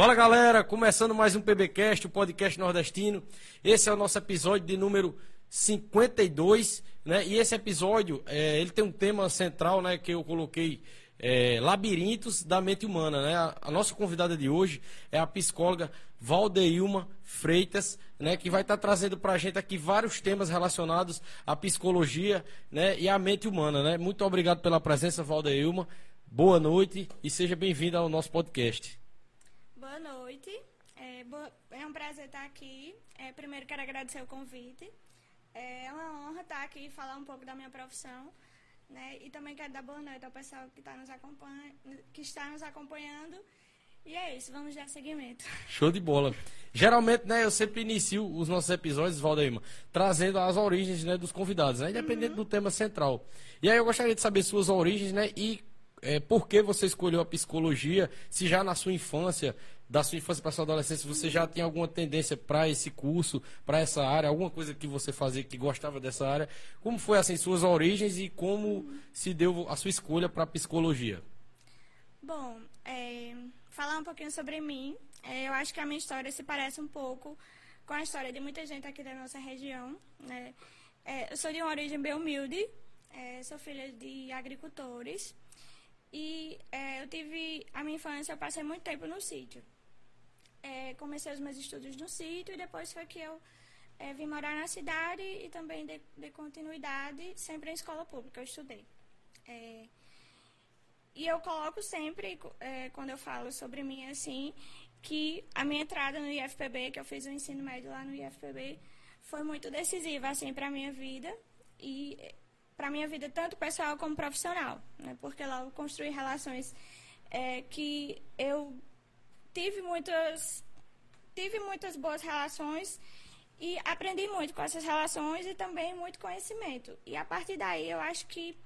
Fala galera, começando mais um PBcast, o podcast nordestino. Esse é o nosso episódio de número 52, né? E esse episódio, é, ele tem um tema central, né, que eu coloquei é, labirintos da mente humana, né? A, a, nossa convidada de hoje é a psicóloga Valdeilma Freitas, né? Que vai estar tá trazendo para a gente aqui vários temas relacionados à psicologia, né? E à mente humana, né? Muito obrigado pela presença, Valdeilma. Boa noite e seja bem-vinda ao nosso podcast. Boa noite. É, boa, é, um prazer estar aqui. É, primeiro quero agradecer o convite. É uma honra estar aqui e falar um pouco da minha profissão. Né? E também quero dar boa noite ao pessoal que, tá nos acompanha, que está nos acompanhando. E é isso, vamos dar seguimento. Show de bola. Geralmente, né, eu sempre inicio os nossos episódios, Valdeima, trazendo as origens né, dos convidados, né, independente uhum. do tema central. E aí eu gostaria de saber suas origens, né, e é, por que você escolheu a psicologia? Se já na sua infância, da sua infância para sua adolescência, você já tinha alguma tendência para esse curso, para essa área, alguma coisa que você fazia que gostava dessa área? Como foi assim suas origens e como se deu a sua escolha para psicologia? Bom, é, falar um pouquinho sobre mim. É, eu acho que a minha história se parece um pouco com a história de muita gente aqui da nossa região. Né? É, eu sou de uma origem bem humilde, é, sou filha de agricultores. E é, eu tive. A minha infância, eu passei muito tempo no sítio. É, comecei os meus estudos no sítio e depois foi que eu é, vim morar na cidade e também de, de continuidade, sempre em escola pública, eu estudei. É, e eu coloco sempre, é, quando eu falo sobre mim, assim, que a minha entrada no IFPB, que eu fiz o ensino médio lá no IFPB, foi muito decisiva, assim, para a minha vida. E para a minha vida, tanto pessoal como profissional, né? porque lá eu construí relações é, que eu tive muitas, tive muitas boas relações e aprendi muito com essas relações e também muito conhecimento. E a partir daí eu acho que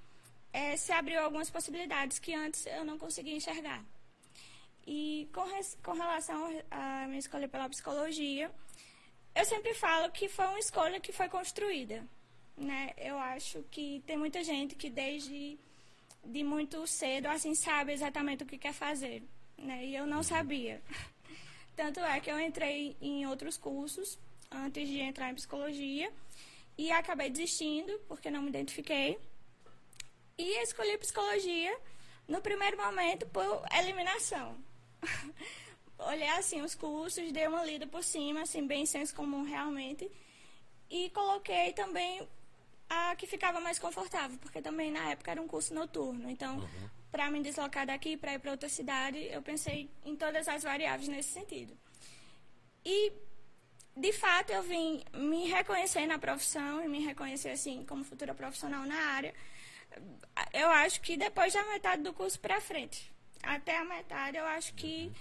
é, se abriu algumas possibilidades que antes eu não conseguia enxergar. E com, res, com relação à minha escolha pela psicologia, eu sempre falo que foi uma escolha que foi construída né? Eu acho que tem muita gente que desde de muito cedo assim sabe exatamente o que quer fazer, né? E eu não uhum. sabia. Tanto é que eu entrei em outros cursos antes de entrar em psicologia e acabei desistindo porque não me identifiquei. E escolhi psicologia no primeiro momento por eliminação. Olhei assim os cursos, dei uma lida por cima, assim, bem senso comum realmente. E coloquei também a que ficava mais confortável, porque também na época era um curso noturno. Então, uhum. para me deslocar daqui para ir para outra cidade, eu pensei em todas as variáveis nesse sentido. E de fato eu vim me reconhecer na profissão e me reconhecer assim como futura profissional na área. Eu acho que depois da metade do curso para frente, até a metade, eu acho que uhum.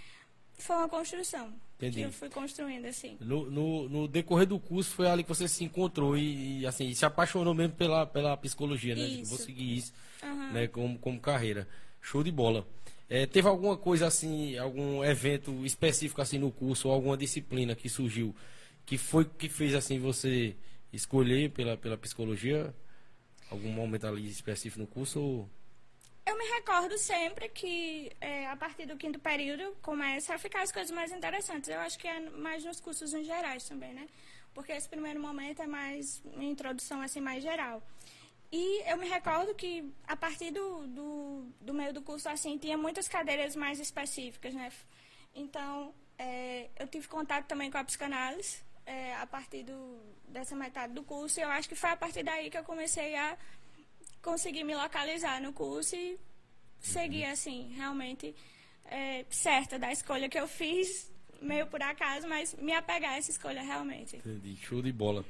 Foi uma construção. Entendi. Que eu fui construindo, assim. No, no, no, decorrer do curso foi ali que você se encontrou e, e assim, se apaixonou mesmo pela, pela psicologia, né? Isso. Vou seguir isso, uhum. né, como, como carreira. Show de bola. É, teve alguma coisa assim, algum evento específico assim no curso, ou alguma disciplina que surgiu, que foi que fez assim você escolher pela, pela psicologia? Algum momento ali específico no curso? Ou... Eu me recordo sempre que é, a partir do quinto período começa a ficar as coisas mais interessantes. Eu acho que é mais nos cursos em gerais também, né? Porque esse primeiro momento é mais uma introdução assim mais geral. E eu me recordo que a partir do, do, do meio do curso assim tinha muitas cadeiras mais específicas, né? Então é, eu tive contato também com a psicanálise é, a partir do, dessa metade do curso. E eu acho que foi a partir daí que eu comecei a consegui me localizar no curso e seguir, assim, realmente é, certa da escolha que eu fiz, meio por acaso, mas me apegar a essa escolha realmente. Entendi, show de bola.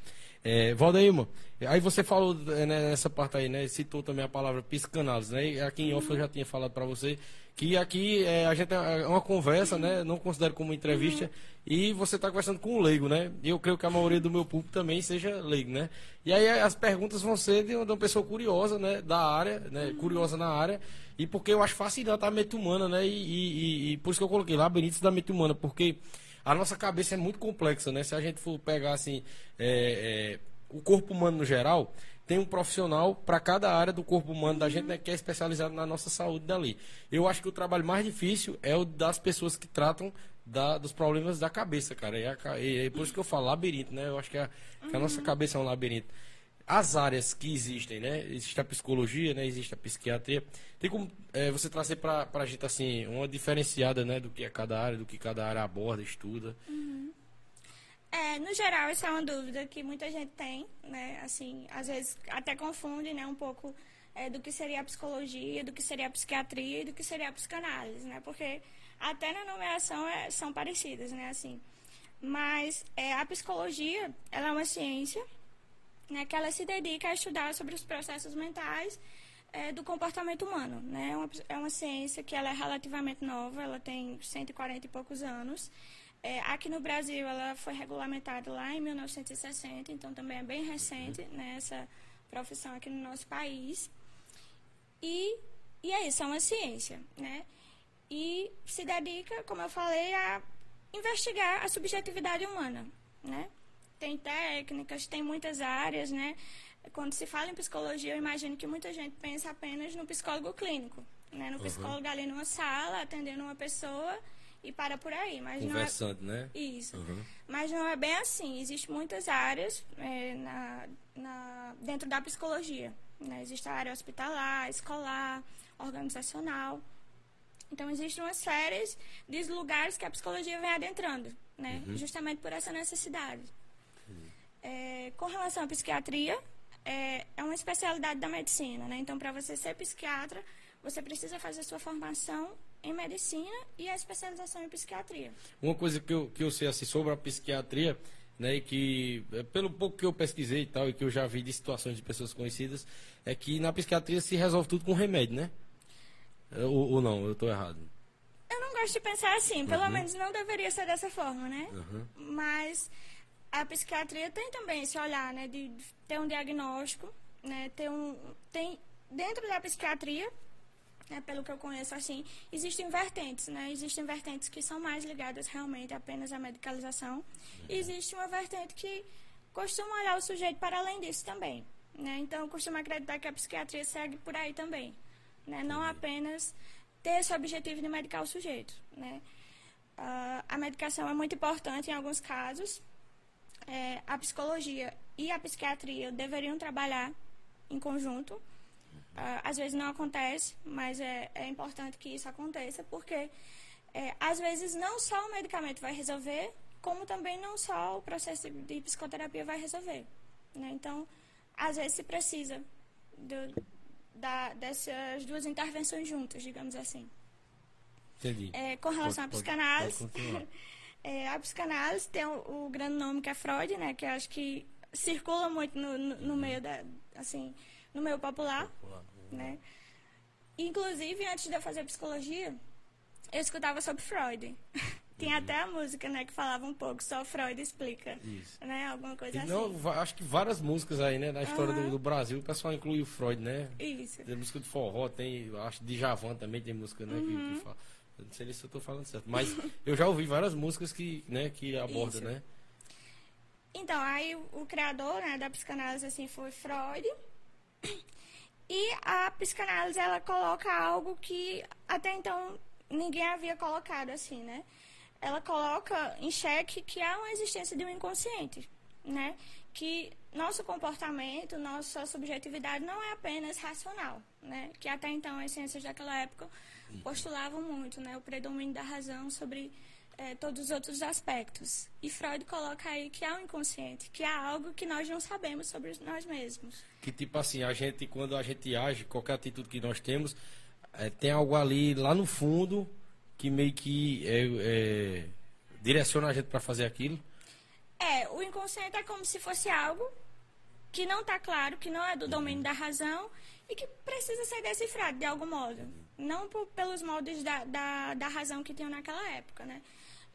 É, Valdeima, aí você falou né, nessa parte aí, né? Citou também a palavra psicanálise, né? Aqui em off eu já tinha falado para você que aqui é, a gente é uma conversa, né? Não considero como entrevista. E você está conversando com um leigo, né? E eu creio que a maioria do meu público também seja leigo, né? E aí as perguntas vão ser de uma pessoa curiosa, né? Da área, né? Curiosa na área. E porque eu acho fascinante a mente humana, né? E, e, e por isso que eu coloquei lá da mente humana, porque a nossa cabeça é muito complexa, né? Se a gente for pegar assim é, é, o corpo humano no geral, tem um profissional para cada área do corpo humano da gente né, que é especializado na nossa saúde dali. Eu acho que o trabalho mais difícil é o das pessoas que tratam da, dos problemas da cabeça, cara. E, a, e, e por isso que eu falo labirinto, né? Eu acho que a, que a nossa uhum. cabeça é um labirinto. As áreas que existem, né? Existe a psicologia, né? Existe a psiquiatria. Tem como é, você trazer para a gente, assim, uma diferenciada, né? Do que é cada área, do que cada área aborda, estuda. Uhum. É, no geral, essa é uma dúvida que muita gente tem, né? Assim, às vezes até confunde, né? Um pouco é, do que seria a psicologia, do que seria a psiquiatria e do que seria a psicanálise, né? Porque até na nomeação é, são parecidas, né? Assim, mas é, a psicologia, ela é uma ciência, né? Que ela se dedica a estudar sobre os processos mentais é, do comportamento humano, né? É uma, é uma ciência que ela é relativamente nova, ela tem 140 e poucos anos. É, aqui no Brasil, ela foi regulamentada lá em 1960, então também é bem recente né, essa profissão aqui no nosso país. E, e é isso, é uma ciência, né? E se dedica, como eu falei, a investigar a subjetividade humana, né? Tem técnicas, tem muitas áreas, né? Quando se fala em psicologia, eu imagino que muita gente pensa apenas no psicólogo clínico, né? No uhum. psicólogo ali numa sala, atendendo uma pessoa e para por aí. Mas Conversando, não é... né? Isso. Uhum. Mas não é bem assim. Existem muitas áreas é, na, na, dentro da psicologia. Né? Existe a área hospitalar, escolar, organizacional. Então, existem uma série de lugares que a psicologia vem adentrando, né? Uhum. justamente por essa necessidade. Uhum. É, com relação à psiquiatria, é, é uma especialidade da medicina. Né? Então, para você ser psiquiatra, você precisa fazer sua formação em medicina e a especialização em psiquiatria. Uma coisa que eu, que eu sei assim, sobre a psiquiatria, né, e que é, pelo pouco que eu pesquisei e tal, e que eu já vi de situações de pessoas conhecidas, é que na psiquiatria se resolve tudo com remédio, né? É, ou, ou não, eu estou errado. Eu não gosto de pensar assim, pelo uhum. menos não deveria ser dessa forma, né? Uhum. Mas a psiquiatria tem também esse olhar, né, de ter um diagnóstico, né, ter um tem dentro da psiquiatria né, pelo que eu conheço, assim, existem vertentes, né? Existem vertentes que são mais ligadas realmente apenas à medicalização. E existe uma vertente que costuma olhar o sujeito para além disso também, né? Então, eu costumo acreditar que a psiquiatria segue por aí também, né? Não apenas ter esse objetivo de medicar o sujeito, né? Uh, a medicação é muito importante em alguns casos. É, a psicologia e a psiquiatria deveriam trabalhar em conjunto, às vezes não acontece, mas é, é importante que isso aconteça, porque é, às vezes não só o medicamento vai resolver, como também não só o processo de psicoterapia vai resolver. Né? Então, às vezes se precisa do, da, dessas duas intervenções juntas, digamos assim. Entendi. É, com relação pode, à psicanálise, pode, é, a psicanálise tem o, o, grande nome que é Freud, né? Que acho que circula muito no, no, no meio da, assim, no meio popular, popular. né? Inclusive, antes de eu fazer psicologia, eu escutava sobre Freud. Tinha uhum. até a música, né, que falava um pouco, só Freud explica. Isso. Né? Alguma coisa e, assim. Não, acho que várias músicas aí, né, na história uhum. do, do, Brasil, o pessoal inclui o Freud, né? Isso. Tem música de forró, tem, acho de Javan também tem música, né, uhum. que, que uhum. fala. Eu não sei se eu estou falando certo, mas eu já ouvi várias músicas que, né, que abordam, né? Então, aí o, o criador, né, da psicanálise, assim, foi Freud. E a psicanálise, ela coloca algo que até então ninguém havia colocado assim, né? Ela coloca em xeque que há uma existência de um inconsciente, né? Que nosso comportamento, nossa subjetividade não é apenas racional, né? Que até então as ciências daquela época postulavam muito, né? O predomínio da razão sobre é, todos os outros aspectos. E Freud coloca aí que há um inconsciente, que há algo que nós não sabemos sobre nós mesmos. Que tipo assim, a gente, quando a gente age, qualquer atitude que nós temos, é, tem algo ali lá no fundo que meio que é, é, direciona a gente para fazer aquilo? É, o inconsciente é como se fosse algo que não está claro, que não é do domínio da razão e que precisa ser decifrado de algum modo. Não por, pelos moldes da, da, da razão que tinham naquela época, né?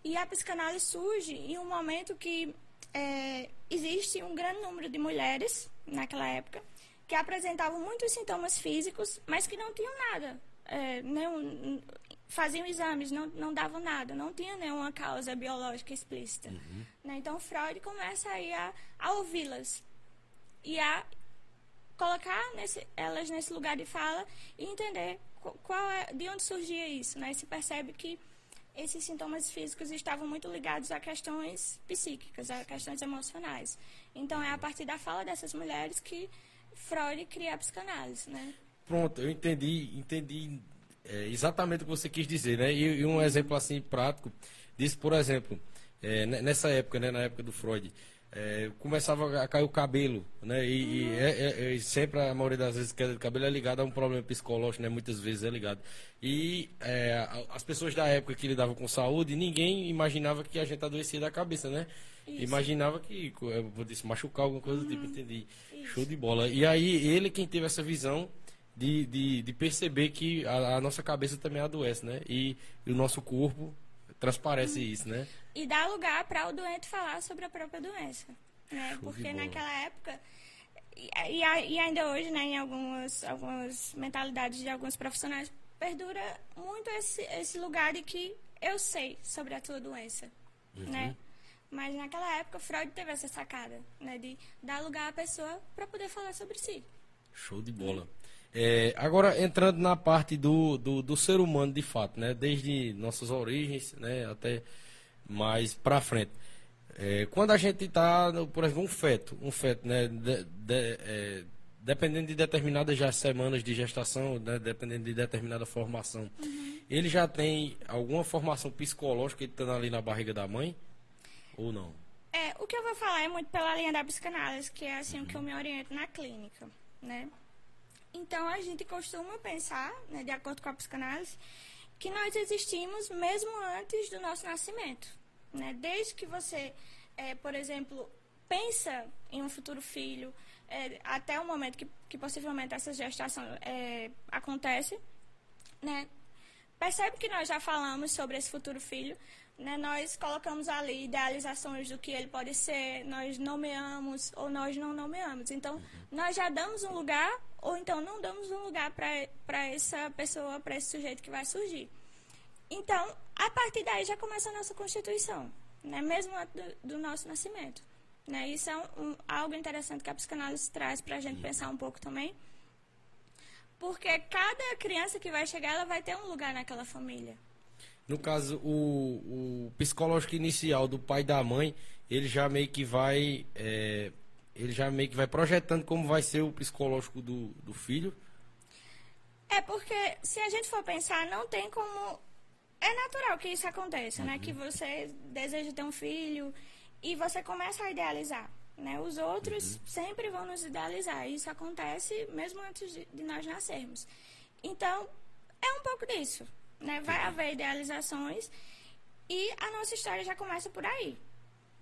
E a psicanálise surge em um momento que é, existe um grande número de mulheres, naquela época, que apresentavam muitos sintomas físicos, mas que não tinham nada. É, nenhum, faziam exames, não, não davam nada, não tinha nenhuma causa biológica explícita. Uhum. Né? Então, Freud começa aí a, a ouvi-las e a colocar nesse, elas nesse lugar de fala e entender qual é, de onde surgia isso. Né? E se percebe que esses sintomas físicos estavam muito ligados a questões psíquicas, a questões emocionais. Então é a partir da fala dessas mulheres que Freud cria a psicanálise, né? Pronto, eu entendi, entendi é, exatamente o que você quis dizer, né? E, e um exemplo assim prático disso, por exemplo, é, nessa época, né, na época do Freud, é, começava a cair o cabelo, né? E, e é, é, é, sempre a maioria das vezes queda de cabelo é ligada a um problema psicológico, né? Muitas vezes é ligado. E é, as pessoas da época que lidavam com saúde, ninguém imaginava que a gente adoecia da cabeça, né? Isso. Imaginava que, eu vou dizer, machucar alguma coisa uhum. do tipo, uhum. entendi. Isso. Show de bola. E aí ele quem teve essa visão de, de, de perceber que a, a, nossa cabeça também adoece, né? E, e o nosso corpo transparece isso, né? E dá lugar para o doente falar sobre a própria doença, né? Porque naquela época e, e, e, ainda hoje, né, em algumas algumas mentalidades de alguns profissionais perdura muito esse esse lugar de que eu sei sobre a tua doença, uhum. né? Mas naquela época Freud teve essa sacada, né, de dar lugar à pessoa para poder falar sobre si. Show de bola. É, agora, entrando na parte do, do, do, ser humano de fato, né? Desde nossas origens, né? Até mais para frente. É, quando a gente está, por exemplo, um feto, um feto, né? De, de, é, dependendo de determinadas já semanas de gestação, né? dependendo de determinada formação, uhum. ele já tem alguma formação psicológica estando ali na barriga da mãe? Ou não? É, o que eu vou falar é muito pela linha da psicanálise, que é assim uhum. o que eu me oriento na clínica, né? Então, a gente costuma pensar, né, de acordo com a psicanálise, que nós existimos mesmo antes do nosso nascimento. Né? Desde que você, é, por exemplo, pensa em um futuro filho, é, até o momento que, que possivelmente essa gestação é, acontece, né? percebe que nós já falamos sobre esse futuro filho, né, nós colocamos ali idealizações do que ele pode ser, nós nomeamos ou nós não nomeamos. Então, uhum. nós já damos um lugar ou então não damos um lugar para essa pessoa, para esse sujeito que vai surgir. Então, a partir daí já começa a nossa constituição, né, mesmo do, do nosso nascimento. Né? Isso é um, um, algo interessante que a psicanálise traz para a gente uhum. pensar um pouco também. Porque cada criança que vai chegar, ela vai ter um lugar naquela família. No caso, o, o psicológico inicial do pai e da mãe, ele já meio que vai. É, ele já meio que vai projetando como vai ser o psicológico do, do filho. É porque se a gente for pensar, não tem como. É natural que isso aconteça, uhum. né? Que você deseja ter um filho e você começa a idealizar. Né? Os outros uhum. sempre vão nos idealizar. Isso acontece mesmo antes de, de nós nascermos. Então, é um pouco disso. Né? Vai haver idealizações e a nossa história já começa por aí.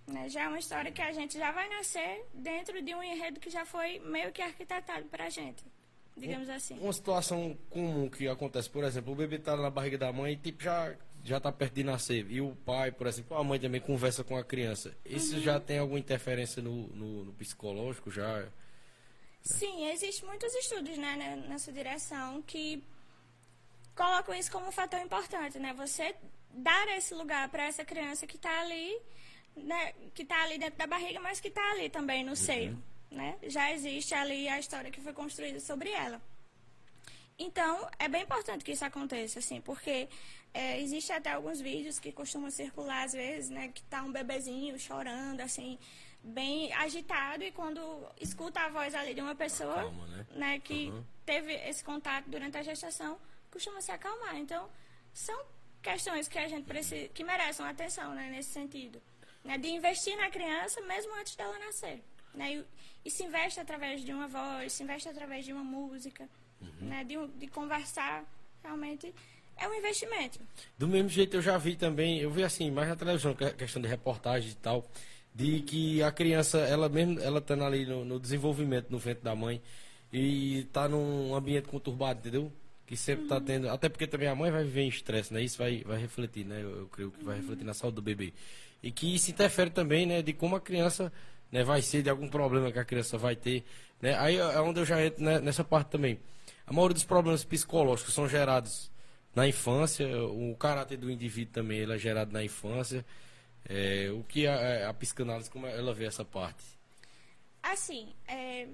Né? Já é uma história que a gente já vai nascer dentro de um enredo que já foi meio que arquitetado para a gente, digamos assim. Uma situação comum que acontece, por exemplo, o bebê está na barriga da mãe e tipo, já já está perto de nascer e o pai, por exemplo, a mãe também conversa com a criança. Isso uhum. já tem alguma interferência no, no, no psicológico? já? Sim, existem muitos estudos né, nessa direção que colocam isso como um fator importante, né? Você dar esse lugar para essa criança que está ali, né? que está ali dentro da barriga, mas que está ali também no uhum. seio, né? Já existe ali a história que foi construída sobre ela. Então, é bem importante que isso aconteça, assim, porque é, existe até alguns vídeos que costumam circular às vezes, né? Que tá um bebezinho chorando, assim, bem agitado, e quando escuta a voz ali de uma pessoa, Calma, né? né? que uhum. teve esse contato durante a gestação, costuma se acalmar. Então, são questões que a gente precisa, que merecem atenção, né, nesse sentido. Né, de investir na criança mesmo antes dela nascer. Né, e, e, se investe através de uma voz, se investe através de uma música, uhum. né, de, de conversar. Realmente é um investimento. Do mesmo jeito eu já vi também, eu vi assim, mais na televisão, questão de reportagem e tal, de que a criança, ela mesmo, ela tá ali no, no desenvolvimento no ventre da mãe e está num ambiente conturbado, entendeu? que sempre está uhum. tendo, até porque também a mãe vai viver em estresse, né? Isso vai, vai refletir, né? Eu, eu creio que vai refletir na saúde do bebê. E que isso interfere também, né? De como a criança né, vai ser, de algum problema que a criança vai ter, né? Aí é onde eu já entro né, nessa parte também. A maioria dos problemas psicológicos são gerados na infância, o caráter do indivíduo também ele é gerado na infância. É, o que a, a psicanálise, como ela vê essa parte? Assim, é,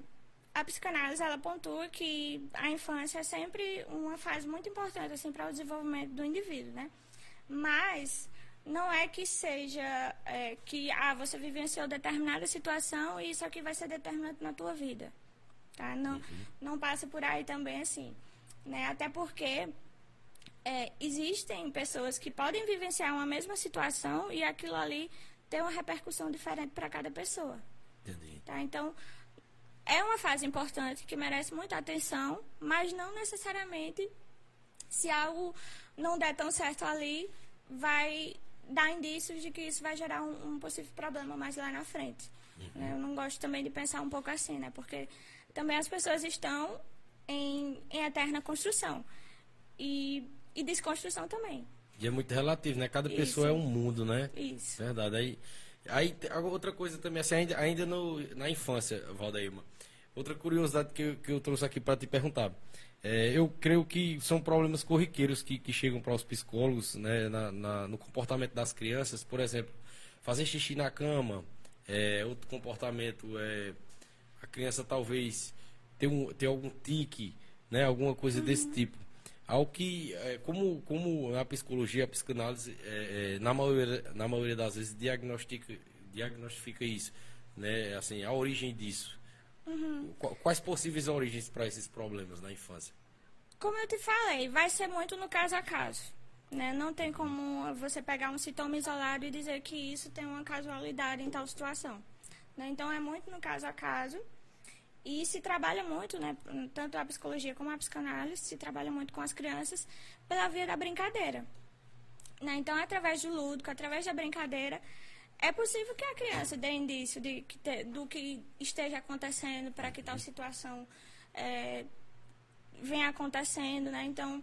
a psicanálise ela pontua que a infância é sempre uma fase muito importante assim para o desenvolvimento do indivíduo, né? Mas não é que seja é, que ah, você vivenciou determinada situação e isso aqui vai ser determinante na tua vida. Tá? Não, uhum. não passa por aí também assim. Né? Até porque é, existem pessoas que podem vivenciar uma mesma situação e aquilo ali ter uma repercussão diferente para cada pessoa. Entendi. Tá? Então, é uma fase importante que merece muita atenção, mas não necessariamente se algo não der tão certo ali, vai dar indícios de que isso vai gerar um, um possível problema mais lá na frente. Uhum. Né? Eu não gosto também de pensar um pouco assim, né? Porque também as pessoas estão em, em eterna construção. E, e desconstrução também. E é muito relativo, né? Cada Isso. pessoa é um mundo, né? Isso. Verdade. Aí, aí outra coisa também, assim, ainda, ainda no, na infância, Valdeirma. Outra curiosidade que eu, que eu trouxe aqui para te perguntar. É, eu creio que são problemas corriqueiros que, que chegam para os psicólogos né, na, na, no comportamento das crianças. Por exemplo, fazer xixi na cama. É, outro comportamento é a criança talvez ter, um, ter algum tique, né, alguma coisa uhum. desse tipo. Ao que, é, como, como a psicologia, a psicanálise, é, é, na, maioria, na maioria das vezes, diagnostica, diagnostica isso, né, assim, a origem disso. Uhum. Quais possíveis origens para esses problemas na infância? Como eu te falei, vai ser muito no caso a caso. Né? Não tem como você pegar um sintoma isolado e dizer que isso tem uma casualidade em tal situação. Né? Então, é muito no caso a caso. E se trabalha muito, né? tanto a psicologia como a psicanálise, se trabalha muito com as crianças pela via da brincadeira. Né? Então, através do lúdico, através da brincadeira, é possível que a criança dê indício de, que te, do que esteja acontecendo para que tal situação é, venha acontecendo, né? Então,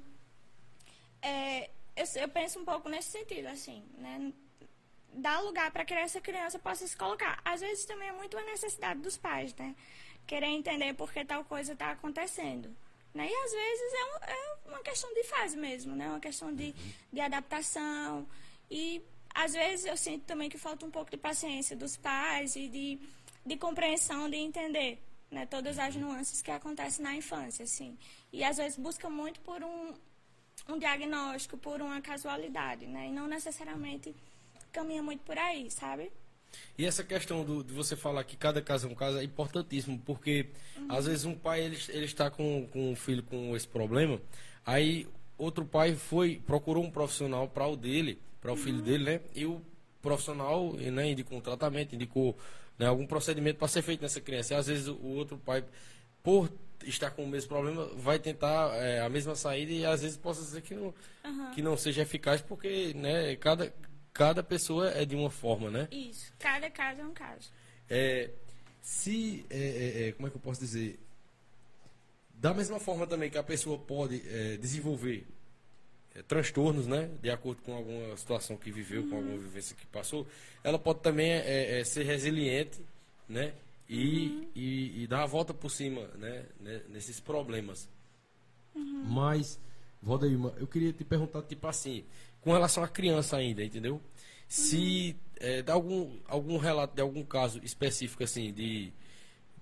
é, eu, eu, penso um pouco nesse sentido, assim, né? Dar lugar para que essa criança possa se colocar. Às vezes também é muito a necessidade dos pais, né? Querer entender por que tal coisa está acontecendo. Né? E às vezes é, um, é, uma questão de fase mesmo, né? Uma questão de, de adaptação. E às vezes eu sinto também que falta um pouco de paciência dos pais e de, de compreensão, de entender né, todas as nuances que acontecem na infância, assim. E às vezes busca muito por um, um diagnóstico, por uma casualidade, né? E não necessariamente caminha muito por aí, sabe? E essa questão do, de você falar que cada caso é um caso é importantíssimo, porque uhum. às vezes um pai ele, ele está com, com um filho com esse problema, aí outro pai foi, procurou um profissional para o dele, para o filho dele, né? E o profissional né, indicou um tratamento, indicou né, algum procedimento para ser feito nessa criança. E às vezes o outro pai, por estar com o mesmo problema, vai tentar é, a mesma saída e às vezes possa dizer que não, uhum. que não seja eficaz, porque né, cada, cada pessoa é de uma forma, né? Isso, cada caso é um caso. É, se, é, é, é como é que eu posso dizer? Da mesma forma também que a pessoa pode é, desenvolver é, transtornos, né? De acordo com alguma situação que viveu, uhum. com alguma vivência que passou, ela pode também é, é, ser resiliente, né? E, uhum. e, e, dar a volta por cima, né? Nesses problemas. Uhum. Mas, Valdeirma, eu queria te perguntar, tipo assim, com relação à criança ainda, entendeu? Se é, dá algum, algum relato de algum caso específico, assim, de,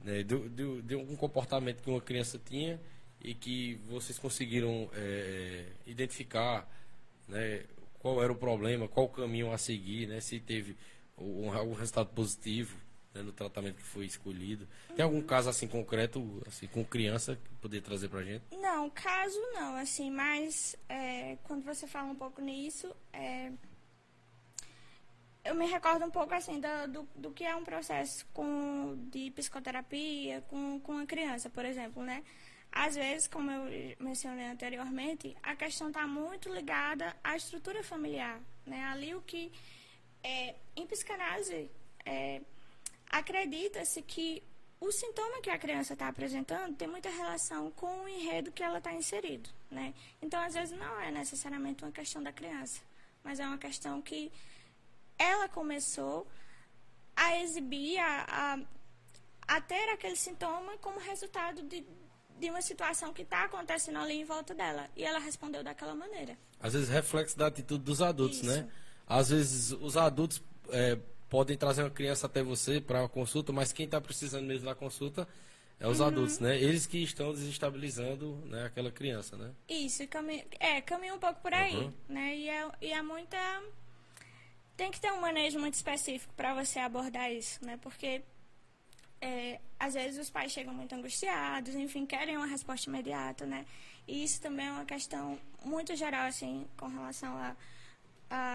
né, de, de, de algum comportamento que uma criança tinha e que vocês conseguiram é, identificar né, qual era o problema, qual o caminho a seguir, né, se teve um, algum resultado positivo né, no tratamento que foi escolhido. Tem algum caso assim concreto, assim, com criança, que poderia trazer pra gente? Não, caso não, assim, mas é, quando você fala um pouco nisso, é, eu me recordo um pouco assim do, do, do, que é um processo com, de psicoterapia com, com a criança, por exemplo, né? Às vezes, como eu mencionei anteriormente, a questão está muito ligada à estrutura familiar. Né? Ali o que, é, em psicanálise, é, acredita-se que o sintoma que a criança está apresentando tem muita relação com o enredo que ela está inserido. Né? Então, às vezes, não é necessariamente uma questão da criança, mas é uma questão que ela começou a exibir, a, a, a ter aquele sintoma como resultado de, de uma situação que está acontecendo ali em volta dela. E ela respondeu daquela maneira. Às vezes reflexo da atitude dos adultos, né? Isso. né? Às vezes os adultos é, podem trazer uma criança até você para uma consulta, mas quem está precisando mesmo da consulta É os adultos, né? Eles que estão desestabilizando né, aquela criança, né? Isso, caminha, é, caminha um pouco por aí, Uhum. né? E é, e é muita... Tem que ter um manejo muito específico para você abordar isso, né? Porque é, às vezes os pais chegam muito angustiados, enfim, querem uma resposta imediata, né? E isso também é uma questão muito geral, assim, com relação a,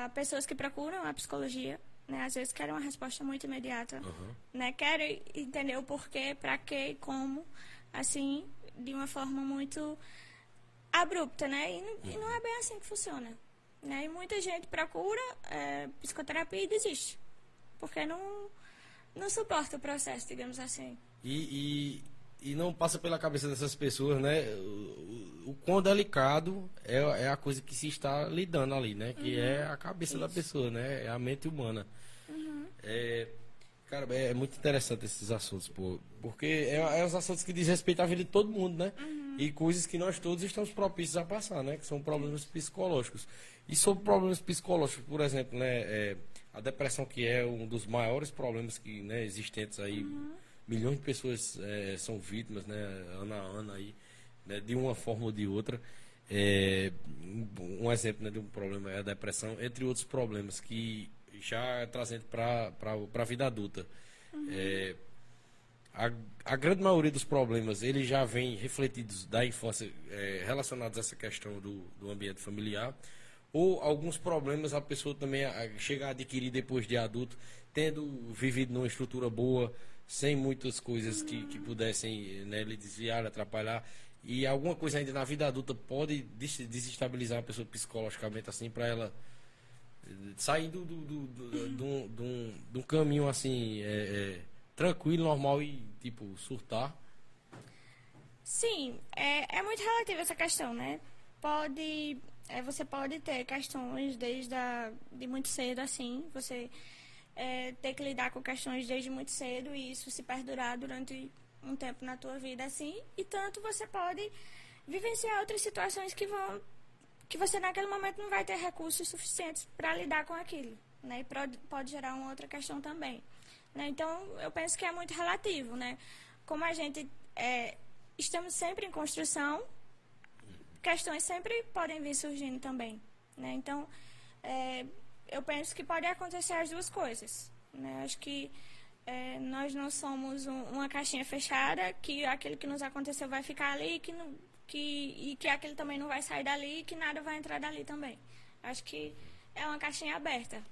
a pessoas que procuram a psicologia, né? Às vezes querem uma resposta muito imediata, Uhum. né? Querem entender o porquê, para quê e como, assim, de uma forma muito abrupta, né? E, não- e não é bem assim que funciona, né? E muita gente procura é, psicoterapia e desiste, porque não não suporta o processo, digamos assim. E, e, e não passa pela cabeça dessas pessoas, né? O, o, o quão delicado é, é a coisa que se está lidando ali, né? Que é a cabeça da pessoa, né? É a mente humana. É, cara, é, é muito interessante esses assuntos, pô. Porque é, é os assuntos que diz respeito à vida de todo mundo, né? E coisas que nós todos estamos propícios a passar, né? Que são problemas psicológicos. E sobre problemas psicológicos, por exemplo, né? é, a depressão que é um dos maiores problemas que né, existentes aí. Milhões de pessoas é, são vítimas, né? Ano a ano aí, né, de uma forma ou de outra. É, um exemplo né, de um problema é a depressão, entre outros problemas que já trazendo para a vida adulta. É, a, a grande maioria dos problemas eles já vêm refletidos da infância é, relacionados a essa questão do, do ambiente familiar ou alguns problemas a pessoa também chega a adquirir depois de adulto tendo vivido numa estrutura boa sem muitas coisas que, que pudessem né, lhe desviar, atrapalhar e alguma coisa ainda na vida adulta pode des- desestabilizar a pessoa psicologicamente assim para ela sair do, do, do, do, de um caminho assim é, é, tranquilo, normal e tipo surtar. Sim, é, é muito relativa essa questão, né? Pode, é, você pode ter questões desde a, de muito cedo, assim, você é, ter que lidar com questões desde muito cedo e isso se perdurar durante um tempo na tua vida, assim, e tanto você pode vivenciar outras situações que vão que você naquele momento não vai ter recursos suficientes para lidar com aquilo, né? E pode, gerar uma outra questão também, né? Então eu penso que é muito relativo, né? Como a gente é, estamos sempre em construção, questões sempre podem vir surgindo também, né? Então é, eu penso que pode acontecer as duas coisas, né? Acho que é, nós não somos um- uma caixinha fechada que aquilo que nos aconteceu vai ficar ali que não, que, e que aquele também não vai sair dali e que nada vai entrar dali também. Acho que é uma caixinha aberta.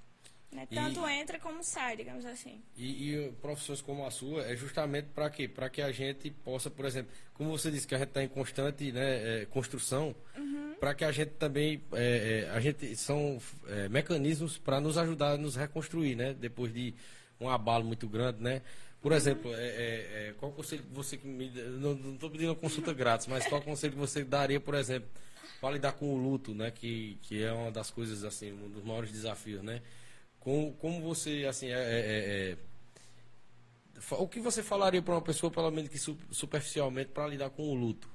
Né? E- Tanto entra como sai, digamos assim. E, e profissões como a sua é justamente para quê? Para que a gente possa, por exemplo, como você disse que a gente está em constante né, é, construção, para que a gente também é, é, a gente são mecanismos para nos ajudar a nos reconstruir, né? Depois de um abalo muito grande, né? Por exemplo, é, é, qual conselho que você que me não estou pedindo uma consulta grátis, mas qual conselho que você daria, por exemplo, para lidar com o luto, né? Que, que é uma das coisas assim, um dos maiores desafios, né? Como, como você assim é- é- é- é, o que você falaria para uma pessoa, pelo menos que su- superficialmente, para lidar com o luto?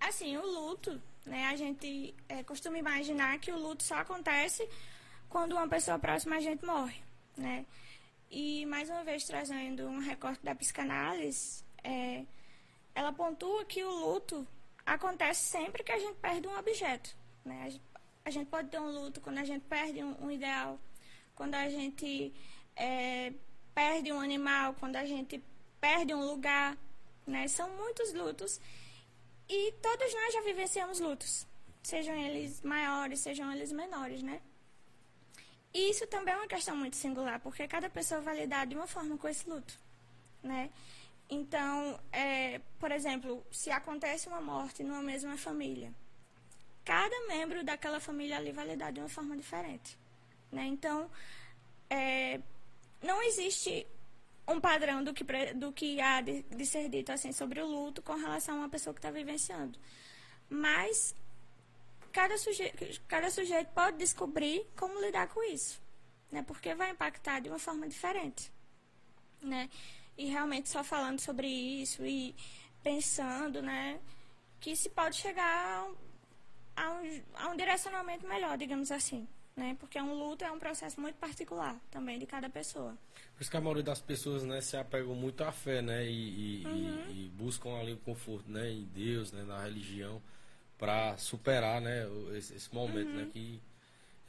Assim, o luto, né? A gente é, costuma imaginar que o luto só acontece quando uma pessoa próxima a gente morre, né? E, mais uma vez, trazendo um recorte da psicanálise, é, ela pontua que o luto acontece sempre que a gente perde um objeto, né? A gente pode ter um luto quando a gente perde um, um ideal, quando a gente é, perde um animal, quando a gente perde um lugar, né? São muitos lutos e todos nós já vivenciamos lutos, sejam eles maiores, sejam eles menores, né? E isso também é uma questão muito singular, porque cada pessoa vai lidar de uma forma com esse luto, né? Então, é, por exemplo, se acontece uma morte numa mesma família, cada membro daquela família ali vai lidar de uma forma diferente, né? Então, é, não existe um padrão do que, do que há de, de ser dito assim sobre o luto com relação a uma pessoa que está vivenciando. Mas cada sujeito, cada sujeito pode descobrir como lidar com isso, né? Porque vai impactar de uma forma diferente, né? E realmente só falando sobre isso e pensando, né? Que se pode chegar a um, a um direcionamento melhor, digamos assim, né? Porque um luto é um processo muito particular também de cada pessoa. Por isso que a maioria das pessoas, né, se apegam muito à fé, né, e, e, uhum. e, e buscam ali o conforto, né, em Deus, né, na religião, para superar, né, esse, esse momento, né, uhum. né, que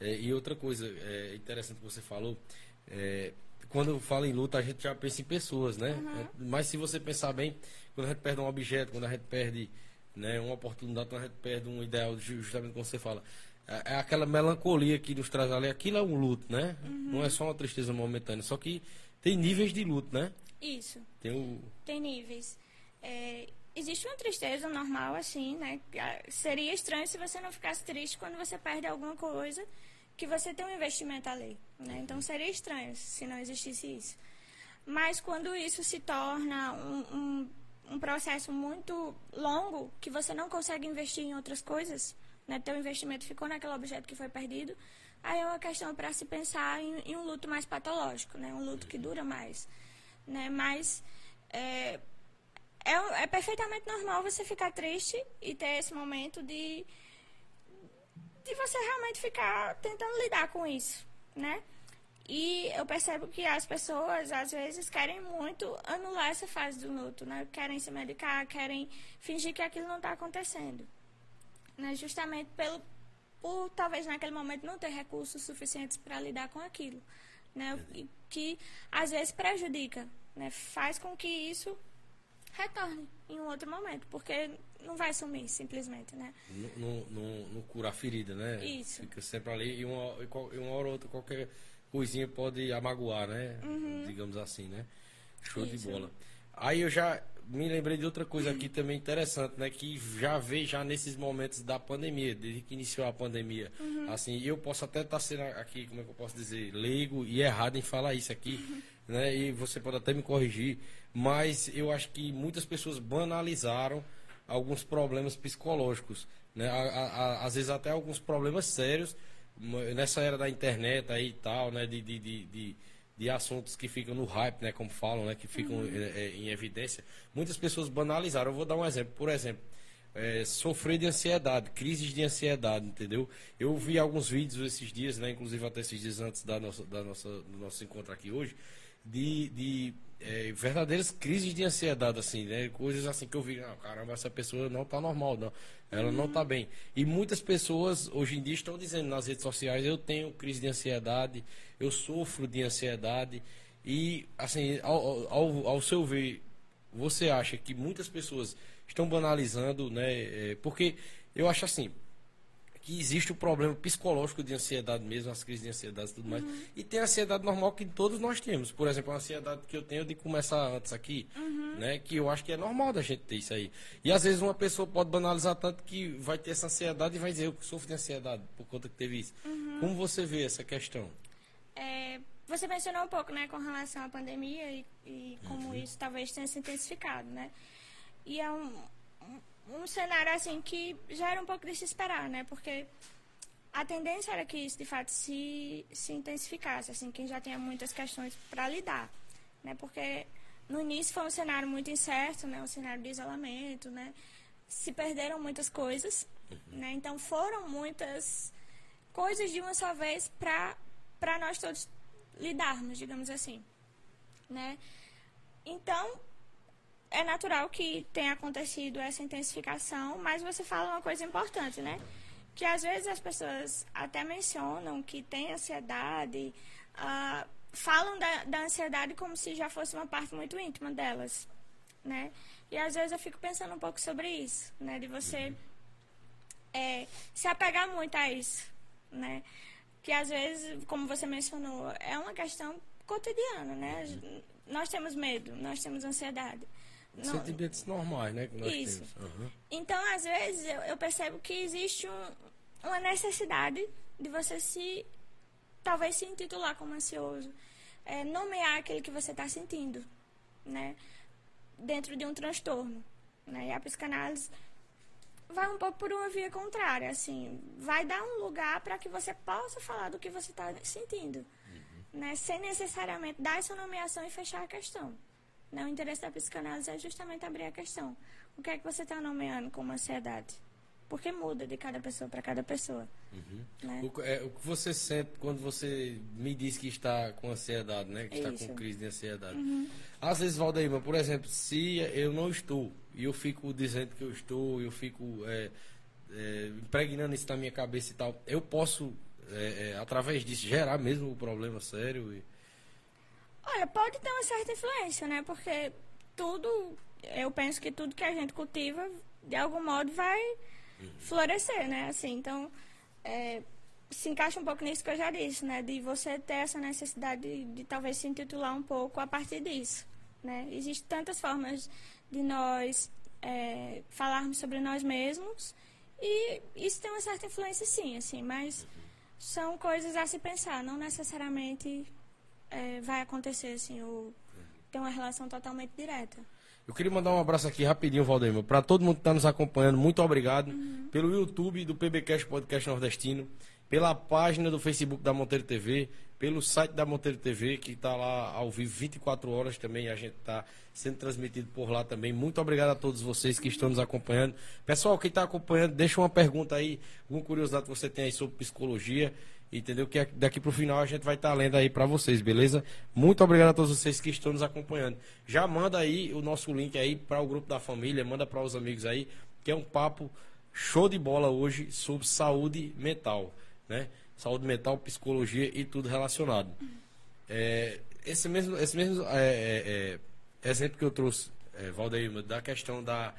é, e outra coisa é interessante que você falou, é, quando fala em luta a gente já pensa em pessoas, né? Uhum. É, mas se você pensar bem, quando a gente perde um objeto, quando a gente perde né, uma oportunidade, quando a gente perde um ideal, justamente como você fala, é, é aquela melancolia que nos traz ali, aquilo é um luto, né? Uhum. Não é só uma tristeza momentânea, só que tem níveis de luto, né? Isso. Tem, o... tem níveis. É, existe uma tristeza normal, assim, né? Seria estranho se você não ficasse triste quando você perde alguma coisa que você tem um investimento ali. Né? Então seria estranho se não existisse isso. Mas quando isso se torna um, um, um processo muito longo, que você não consegue investir em outras coisas, né? teu investimento ficou naquele objeto que foi perdido, aí é uma questão para se pensar em, em, um luto mais patológico, né? um luto que dura mais. Né? Mas é, é, é perfeitamente normal você ficar triste e ter esse momento de de você realmente ficar tentando lidar com isso, né? E eu percebo que as pessoas, às vezes, querem muito anular essa fase do luto, né? Querem se medicar, querem fingir que aquilo não está acontecendo. Né? Justamente pelo, por talvez naquele momento não ter recursos suficientes para lidar com aquilo. Né? E que às vezes prejudica, né? faz com que isso retorne em um outro momento, porque não vai sumir, simplesmente, né? Não, não, não cura a ferida, né? Isso. Fica sempre ali e uma, e uma hora ou outra, qualquer coisinha pode amagoar, né? Uhum. Digamos assim, né? Show Isso. de bola. Aí eu já me lembrei de outra coisa aqui também interessante, né? Que já veio já nesses momentos da pandemia, desde que iniciou a pandemia. Uhum. Assim, eu posso até estar sendo aqui, como é que eu posso dizer, leigo e errado em falar isso aqui, uhum. né? E você pode até me corrigir, mas eu acho que muitas pessoas banalizaram alguns problemas psicológicos, né? Às vezes até alguns problemas sérios nessa era da internet aí e tal, né? De, de, de, de, de assuntos que ficam no hype, né? Como falam, né? Que ficam uhum. é, é, em evidência. Muitas pessoas banalizaram. Eu vou dar um exemplo. Por exemplo, é, sofrer de ansiedade, crises de ansiedade, entendeu? Eu vi alguns vídeos esses dias, né? Inclusive até esses dias antes da nossa, da nossa, do nosso encontro aqui hoje, de, de é, verdadeiras crises de ansiedade, assim, né? Coisas assim que eu vi, ah, caramba, essa pessoa não está normal, não. Ela uhum. não está bem. E muitas pessoas hoje em dia estão dizendo nas redes sociais, eu tenho crise de ansiedade, eu sofro de ansiedade. E, assim, ao, ao, ao seu ver, você acha que muitas pessoas estão banalizando, né? É, porque eu acho assim, que existe o problema psicológico de ansiedade mesmo, as crises de ansiedade e tudo mais. Uhum. E tem a ansiedade normal que todos nós temos. Por exemplo, a ansiedade que eu tenho de começar antes aqui, uhum. né? Que eu acho que é normal da gente ter isso aí. E às vezes uma pessoa pode banalizar tanto que vai ter essa ansiedade e vai dizer, eu sofro de ansiedade por conta que teve isso. Uhum. Como você vê essa questão? É, você mencionou um pouco, né, com relação à pandemia e, e como uhum. isso talvez tenha se intensificado, né? E é um um cenário assim que já era um pouco de se esperar, né? Porque a tendência era que isso de fato se, se intensificasse, assim, quem já tinha muitas questões para lidar, né? Porque no início foi um cenário muito incerto, né? Um cenário de isolamento, né? Se perderam muitas coisas, uhum. né? Então foram muitas coisas de uma só vez para para nós todos lidarmos, digamos assim, né? Então é natural que tenha acontecido essa intensificação, mas você fala uma coisa importante, né? Que às vezes as pessoas até mencionam que tem ansiedade, uh, falam da, da ansiedade como se já fosse uma parte muito íntima delas, né? E às vezes eu fico pensando um pouco sobre isso, né? De você é, se apegar muito a isso, né? Que às vezes, como você mencionou, é uma questão cotidiana, né? Nós temos medo, nós temos ansiedade. Não, Sentimentos normais, né? isso. Uhum. Então, às vezes, eu, eu percebo que existe um, uma necessidade de você se. talvez se intitular como ansioso. É, nomear aquele que você está sentindo, né? Dentro de um transtorno. Né? E a psicanálise vai um pouco por uma via contrária, assim. Vai dar um lugar para que você possa falar do que você está sentindo. Uhum. Né? Sem necessariamente dar essa nomeação e fechar a questão. Né? O interesse da psicanálise é justamente abrir a questão. O que é que você está nomeando como ansiedade? porque muda de cada pessoa para cada pessoa. Uhum. Né? O, é, o que você sente quando você me diz que está com ansiedade, né? Que está Isso. com crise de ansiedade. Uhum. Às vezes, Valdeima, por exemplo, se eu não estou e eu fico dizendo que eu estou, eu fico é, é, impregnando isso na minha cabeça e tal, eu posso, é, é, através disso, gerar mesmo o problema sério? E... Olha, pode ter uma certa influência, né? Porque tudo, eu penso que tudo que a gente cultiva, de algum modo, vai florescer, né? Assim, então, é, se encaixa um pouco nisso que eu já disse, né? De você ter essa necessidade de, de talvez se intitular um pouco a partir disso, né? Existem tantas formas de nós é, falarmos sobre nós mesmos e isso tem uma certa influência, sim, assim, mas são coisas a se pensar, não necessariamente é, vai acontecer, assim, ou ter uma relação totalmente direta. Eu queria mandar um abraço aqui rapidinho, Valdemir, para todo mundo que está nos acompanhando. Muito obrigado pelo YouTube do PBcast Podcast Nordestino, pela página do Facebook da Monteiro TV, pelo site da Monteiro TV, que está lá ao vivo 24 horas também. A gente está sendo transmitido por lá também. Muito obrigado a todos vocês que estão nos acompanhando. Pessoal, quem está acompanhando, deixa uma pergunta aí, alguma curiosidade que você tem aí sobre psicologia. Entendeu? Que daqui pro final a gente vai estar lendo aí para vocês, beleza? Muito obrigado a todos vocês que estão nos acompanhando. Já manda aí o nosso link aí para o grupo da família, manda para os amigos aí, que é um papo show de bola hoje sobre saúde mental, né? Saúde mental, psicologia e tudo relacionado. É, esse mesmo, esse mesmo é, é, é, exemplo que eu trouxe, é, Valdeir, da questão da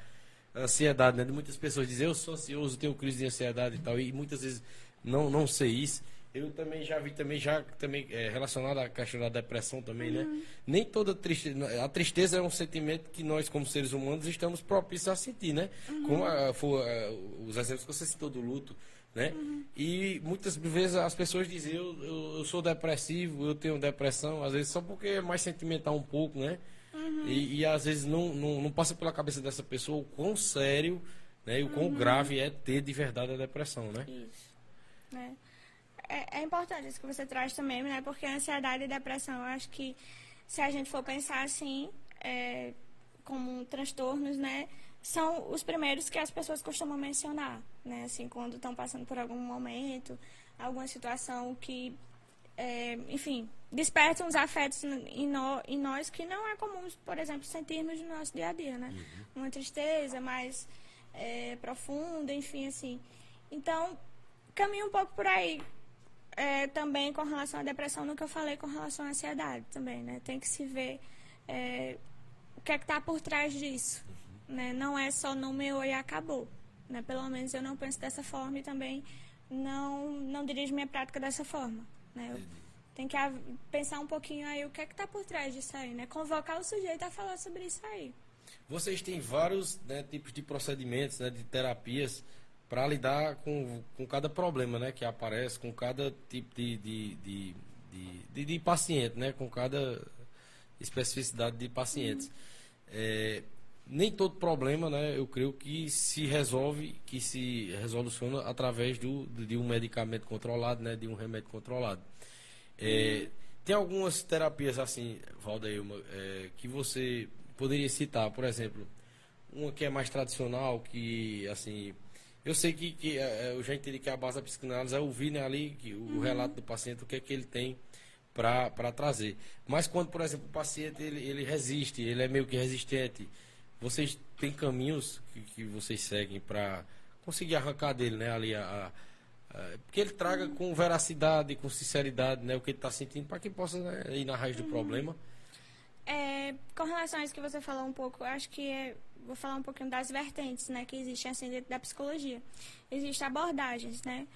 ansiedade, né? De muitas pessoas dizem, eu sou ansioso, tenho crise de ansiedade e tal, e muitas vezes não, não sei isso. Eu também já vi também já também é, relacionado à questão da depressão também, né? Nem toda tristeza, a tristeza é um sentimento que nós como seres humanos estamos propícios a sentir, né? Como a, foi, a, os exemplos que você citou do luto, né? E muitas vezes as pessoas dizem eu, eu, eu sou depressivo, eu tenho depressão, às vezes só porque é mais sentimental um pouco, né? E, e às vezes não, não, não passa pela cabeça dessa pessoa o quão sério né, e o quão grave é ter de verdade a depressão, né? Isso. Né? É, é importante isso que você traz também, né? Porque a ansiedade e depressão, eu acho que se a gente for pensar assim, é, como transtornos, né? São os primeiros que as pessoas costumam mencionar, né? Assim, quando estão passando por algum momento, alguma situação que, é, enfim, desperta uns afetos em, no, em nós que não é comum, por exemplo, sentirmos no nosso dia a dia, né? Uma tristeza mais é, profunda, enfim, assim. Então, caminha um pouco por aí. É, também com relação à depressão, no que eu falei com relação à ansiedade também, né? Tem que se ver é, o que é que está por trás disso, né? Não é só nomeou e acabou, né? Pelo menos eu não penso dessa forma e também não, não dirijo minha prática dessa forma, né? Tenho que pensar um pouquinho aí o que é que está por trás disso aí, né? Convocar o sujeito a falar sobre isso aí. Vocês têm vários né, tipos de procedimentos, né, de terapias para lidar com, com cada problema né, que aparece, com cada tipo de, de, de, de, de- paciente, né, com cada especificidade de pacientes. É, nem todo problema, né, eu creio que se resolve, que se resoluciona através do, de um medicamento controlado, né, de um remédio controlado. É, tem algumas terapias assim, Valdeilma, é, que você poderia citar, por exemplo, uma que é mais tradicional, que assim, eu sei que, que é, eu já entendi que a base da psicanálise é ouvir né, ali que, o relato do paciente, o que é que ele tem para trazer. Mas quando, por exemplo, o paciente ele, ele resiste, ele é meio que resistente, vocês têm caminhos que, que vocês seguem para conseguir arrancar dele, né, ali a, a- a- porque ele traga com veracidade, com sinceridade, né, o que ele está sentindo, para que possa né, ir na raiz do problema. É, com relação a isso que você falou um pouco, acho que é, vou falar um pouquinho das vertentes, né, que existem assim dentro da psicologia. Existem abordagens, né,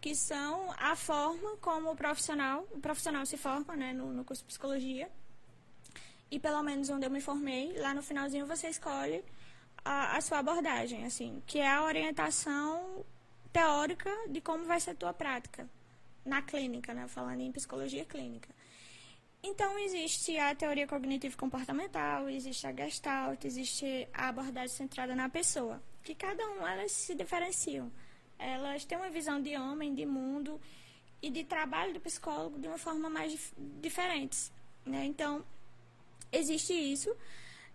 que são a forma como o profissional, o profissional se forma, né, no, no curso de psicologia. E pelo menos onde eu me formei, lá no finalzinho você escolhe a, a sua abordagem, assim, que é a orientação teórica de como vai ser a tua prática na clínica, né, falando em psicologia clínica. Então, existe a teoria cognitivo-comportamental, existe a gestalt, existe a abordagem centrada na pessoa, que cada uma elas se diferenciam. Elas têm uma visão de homem, de mundo e de trabalho do psicólogo de uma forma mais dif diferentes. Né? Então, existe isso.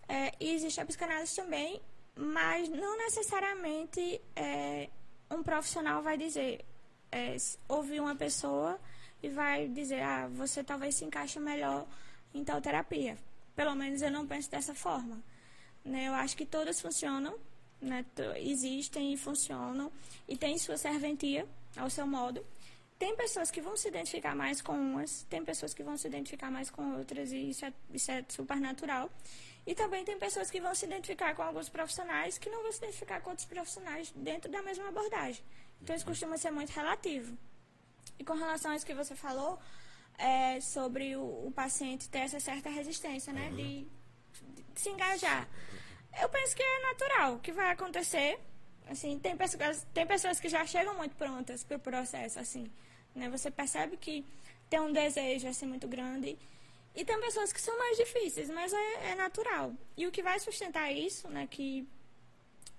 É, e existe a psicanálise também, mas não necessariamente é, um profissional vai dizer, é, ouvir uma pessoa e vai dizer, ah, você talvez se encaixe melhor em tal terapia. Pelo menos eu não penso dessa forma. Né? Eu acho que todas funcionam, né? existem e funcionam, e tem sua serventia ao seu modo. Tem pessoas que vão se identificar mais com umas, tem pessoas que vão se identificar mais com outras, e isso é, isso é super natural. E também tem pessoas que vão se identificar com alguns profissionais que não vão se identificar com outros profissionais dentro da mesma abordagem. Então, isso costuma ser muito relativo. E com relação a isso que você falou, é, sobre o, o, paciente ter essa certa resistência, né? De, de, se engajar. Eu penso que é natural, que vai acontecer. Assim, tem pessoas, tem pessoas que já chegam muito prontas para o processo, assim. Né? Você percebe que tem um desejo, assim, muito grande. E tem pessoas que são mais difíceis, mas é, é natural. E o que vai sustentar isso, né? Que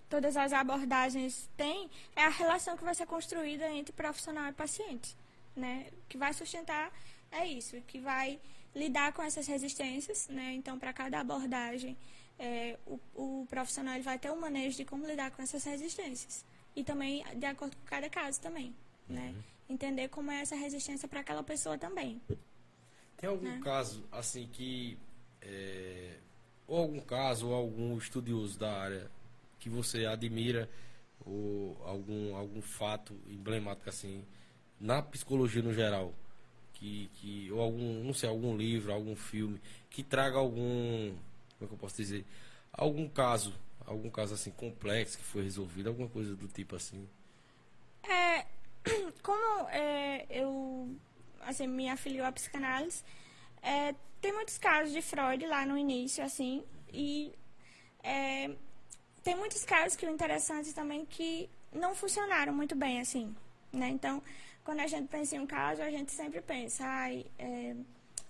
todas as abordagens têm, é a relação que vai ser construída entre profissional e paciente. Né? O que vai sustentar é isso, que vai lidar com essas resistências. Né? Então, para cada abordagem, é, o, o, profissional vai ter um manejo de como lidar com essas resistências. E também de acordo com cada caso também. Né? Entender como é essa resistência para aquela pessoa também. Tem algum né? caso, assim, que. É, ou algum caso, ou algum estudioso da área que você admira, ou algum, algum fato emblemático, assim, na psicologia no geral? Que, que, ou algum, não sei, algum livro, algum filme, que traga algum. Como é que eu posso dizer? Algum caso, algum caso assim complexo que foi resolvido, alguma coisa do tipo assim. É, como é, eu assim, me afiliou à psicanálise, é, tem muitos casos de Freud lá no início, assim, e é, tem muitos casos que o interessante também que não funcionaram muito bem, assim, né? Então, quando a gente pensa em um caso, a gente sempre pensa, ai, é,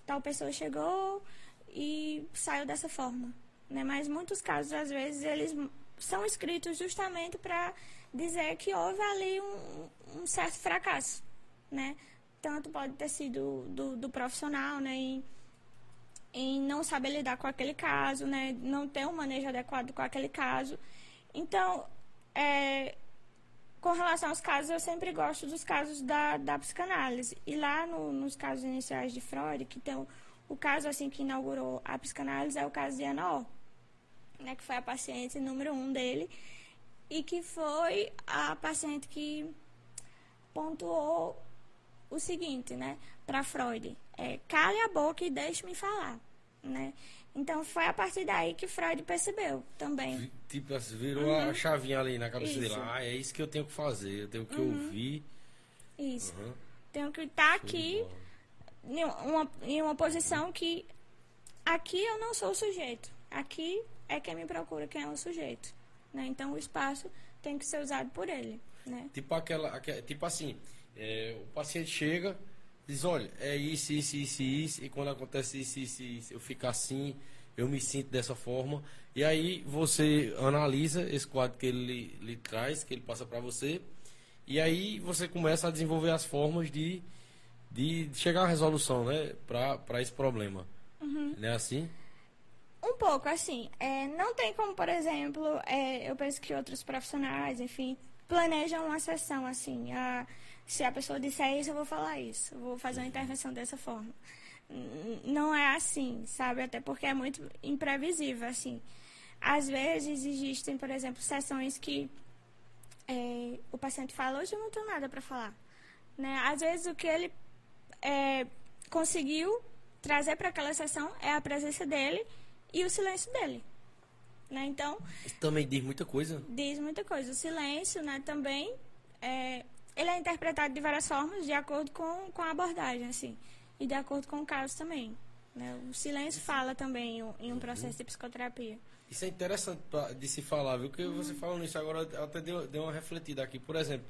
tal pessoa chegou e saiu dessa forma, né? Mas muitos casos, às vezes, eles são escritos justamente para dizer que houve ali um, um certo fracasso, né? tanto pode ter sido do, do profissional, né, em, em não saber lidar com aquele caso, né, não ter um manejo adequado com aquele caso. Então, é, com relação aos casos, eu sempre gosto dos casos da, da psicanálise. E lá no, nos casos iniciais de Freud, que tem o, o, caso assim que inaugurou a psicanálise é o caso de Ana O, né, que foi a paciente número um dele e que foi a paciente que pontuou o seguinte, né, para Freud, é, cale a boca e deixe-me falar, né? Então foi a partir daí que Freud percebeu também. Tipo, virou uhum. a chavinha ali na cabeça isso. dele. Ah, é isso que eu tenho que fazer, eu tenho que uhum. ouvir. Isso. Uhum. Tenho que estar aqui em uma, em uma posição que aqui eu não sou o sujeito. Aqui é quem me procura, quem é o sujeito. Né? Então o espaço tem que ser usado por ele. Né? Tipo aquela, aquela tipo assim, é, o paciente chega, diz, olha, é isso, isso, isso, isso, e quando acontece isso, isso, isso, eu fico assim, eu me sinto dessa forma. E aí você analisa esse quadro que ele lhe, traz, que ele passa para você, e aí você começa a desenvolver as formas de, de chegar à resolução, né, para esse problema. Uhum. Não é assim? Um pouco, assim. É, não tem como, por exemplo, é, eu penso que outros profissionais, enfim, planejam uma sessão, assim. A, se a pessoa disser isso, eu vou falar isso. Vou fazer uma intervenção dessa forma. Não é assim, sabe? Até porque é muito imprevisível, assim. Às vezes existem, por exemplo, sessões que é, o paciente fala, hoje eu não tenho nada para falar. Né? Às vezes o que ele é, conseguiu trazer para aquela sessão é a presença dele e o silêncio dele. Né? Então. Isso também diz muita coisa. Diz muita coisa. O silêncio, né, também é, ele é interpretado de várias formas, de acordo com, com a abordagem, assim. E de acordo com o caso também. Né? O silêncio fala também em um processo de psicoterapia. Isso é interessante de se falar, viu? Que uhum. você falando isso agora, até deu, deu uma refletida aqui. Por exemplo,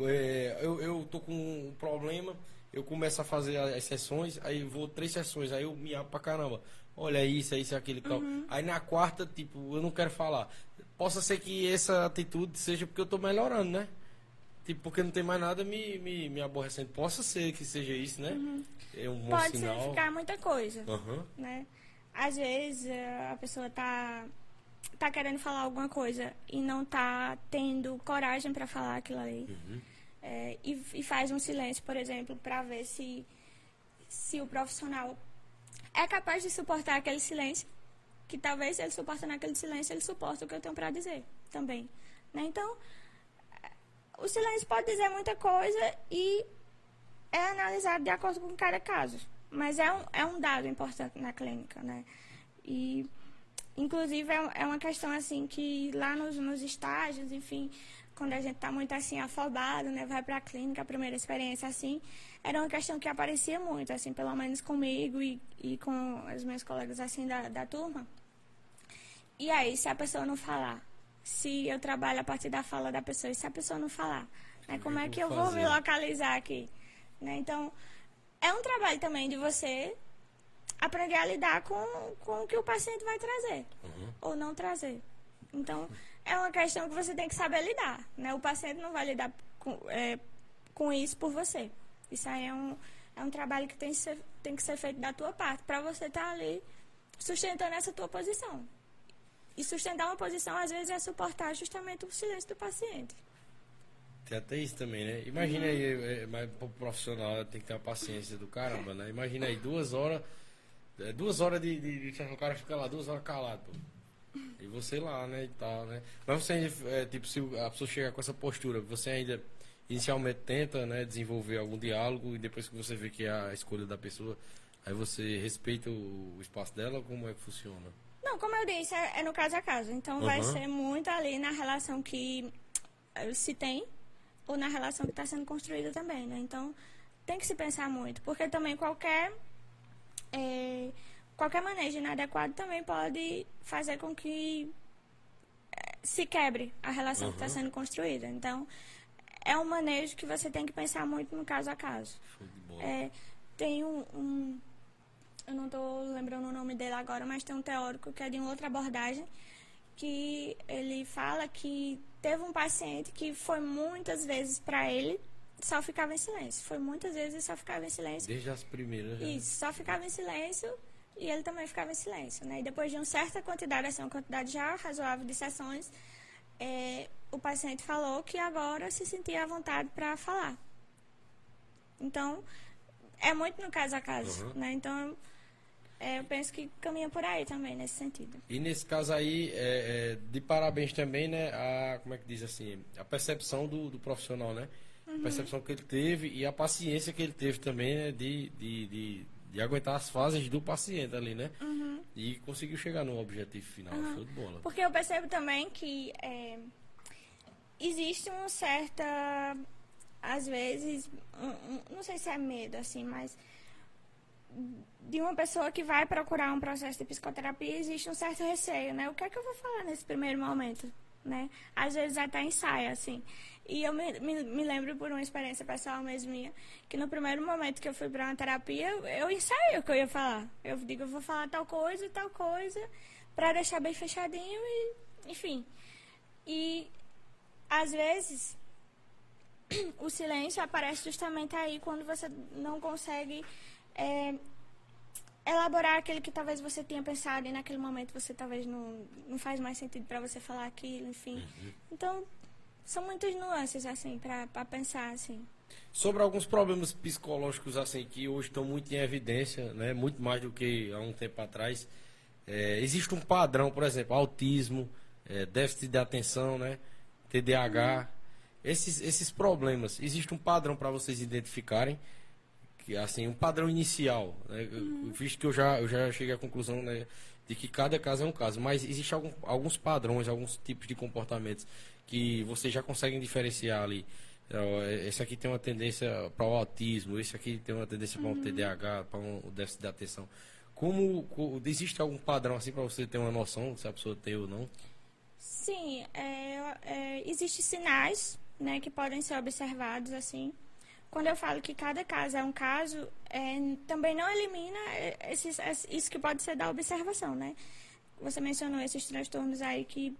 é, eu, eu tô com um problema, eu começo a fazer as sessões, aí vou três sessões, aí eu me abro pra caramba. Olha isso, é isso, é aquilo e tal. Uhum. Aí na quarta, tipo, eu não quero falar. Possa ser que essa atitude seja porque eu tô melhorando, né? Tipo, porque não tem mais nada me, me, me aborrecendo. Possa ser que seja isso, né? Uhum. É um bom Pode sinal. significar muita coisa, uhum. né? Às vezes a pessoa tá tá querendo falar alguma coisa e não tá tendo coragem para falar aquilo ali. Uhum. É, e, e faz um silêncio, por exemplo, para ver se, se o profissional é capaz de suportar aquele silêncio, que talvez ele suporta naquele silêncio, ele suporta o que eu tenho para dizer também. Né? Então, o silêncio pode dizer muita coisa e é analisado de acordo com cada caso. Mas é um, é um dado importante na clínica, né? E, inclusive, é, é uma questão, assim, que lá nos, nos estágios, enfim, quando a gente está muito, assim, afobado, né? Vai para a clínica, a primeira experiência, assim, era uma questão que aparecia muito, assim, pelo menos comigo e, e com os meus colegas, assim, da, da turma. E aí, se a pessoa não falar? Se eu trabalho a partir da fala da pessoa e se a pessoa não falar? Né? Como é que eu vou me localizar aqui? Né? Então, é um trabalho também de você aprender a lidar com, com o que o paciente vai trazer Uhum. ou não trazer. Então, é uma questão que você tem que saber lidar. Né? O paciente não vai lidar com, é, com isso por você. Isso aí é um, é um trabalho que tem que ser, tem que ser feito da tua parte, para você estar tá ali sustentando essa tua posição. E sustentar uma posição, às vezes, é suportar justamente o silêncio do paciente. Tem até isso também, né? Imagina aí, é, é, mas pro profissional tem que ter uma paciência do caramba, né? Imagina aí, duas horas. é, duas horas de, de, de- O cara fica lá duas horas calado, pô. E você lá, né? E tal, né? Mas você ainda, é, tipo, se a pessoa chegar com essa postura, você ainda inicialmente tenta, né, desenvolver algum diálogo e depois que você vê que é a escolha da pessoa, aí você respeita o, espaço dela, como é que funciona? Não, como eu disse, é, é no caso a caso. Então, vai Uhum. ser muito ali na relação que eh, se tem ou na relação que está sendo construída também, né? Então, tem que se pensar muito. Porque também qualquer... eh, qualquer manejo inadequado também pode fazer com que eh, se quebre a relação que está Uhum. sendo construída. Então, é um manejo que você tem que pensar muito no caso a caso. É, tem um, um- Eu não estou lembrando o nome dele agora, mas tem um teórico que é de uma outra abordagem, que ele fala que teve um paciente que foi muitas vezes para ele, só ficava em silêncio. Foi muitas vezes só ficava em silêncio. Desde as primeiras. né? Isso, só ficava em silêncio e ele também ficava em silêncio. Né? E depois de uma certa quantidade, assim, uma quantidade já razoável de sessões, é, o paciente falou que agora se sentia à vontade para falar. Então, é muito no caso a caso. Uhum. Né? Então, é, eu penso que caminha por aí também, nesse sentido. E nesse caso aí, é, é, de parabéns também, né? A, como é que diz assim? A percepção do, do profissional, né? A percepção que ele teve e a paciência que ele teve também, né? De, de, de, de aguentar as fases do paciente ali, né? E conseguiu chegar no objetivo final. Show de bola. Porque eu percebo também que é, existe uma certa, às vezes, um- um- não sei se é medo, assim, mas de uma pessoa que vai procurar um processo de psicoterapia, existe um certo receio, né? O que é que eu vou falar nesse primeiro momento, né? Às vezes até ensaia, assim. E eu me, me, me lembro por uma experiência pessoal mesmo minha, que no primeiro momento que eu fui para uma terapia, eu, ensaiei o que eu ia falar. Eu digo, eu vou falar tal coisa tal coisa, para deixar bem fechadinho e, enfim. E às vezes o silêncio aparece justamente aí quando você não consegue é, elaborar aquilo que talvez você tenha pensado e naquele momento você talvez não, não faz mais sentido para você falar aquilo, enfim. Então, são muitas nuances, assim, para pensar, assim. Sobre alguns problemas psicológicos assim que hoje estão muito em evidência, né? Muito mais do que há um tempo atrás. É, existe um padrão, por exemplo, autismo, é, déficit de atenção, né? TDAH. Esses, esses problemas, existe um padrão para vocês identificarem, que assim, um padrão inicial, né? Eu- Visto que eu já, eu já cheguei à conclusão, né, de que cada caso é um caso, mas existe algum, alguns padrões, alguns tipos de comportamentos que vocês já conseguem diferenciar ali. Ó, Esse aqui tem uma tendência para o autismo, esse aqui tem uma tendência para um TDAH, para um déficit de atenção. Como, co- existe algum padrão assim para você ter uma noção se a pessoa tem ou não? Sim, é, é, existem sinais né, que podem ser observados assim. Quando eu falo que cada caso é um caso, é, também não elimina esses, es- isso que pode ser da observação, né? Você mencionou esses transtornos aí que,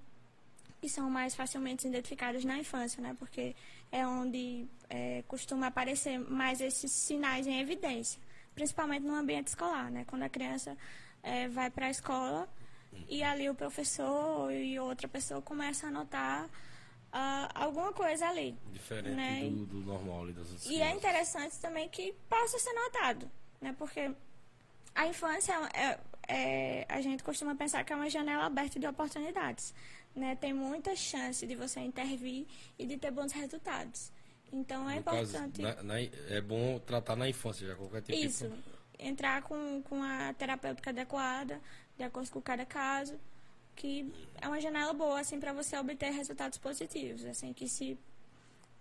que são mais facilmente identificados na infância, né? Porque é onde é, costuma aparecer mais esses sinais em evidência, principalmente no ambiente escolar, né? Quando a criança é, vai para a escola, e ali o professor e outra pessoa começam a notar uh, alguma coisa ali. Diferente né? do, do, normal ali das E é interessante também que possa ser notado, né? Porque a infância é, é, a gente costuma pensar que é uma janela aberta de oportunidades. Né? Tem muita chance de você intervir e de ter bons resultados. Então é no importante. Caso, na, na, é bom tratar na infância já qualquer tipo Isso. De... Entrar com, com a terapêutica adequada, de acordo com cada caso, que é uma janela boa assim para você obter resultados positivos, assim que se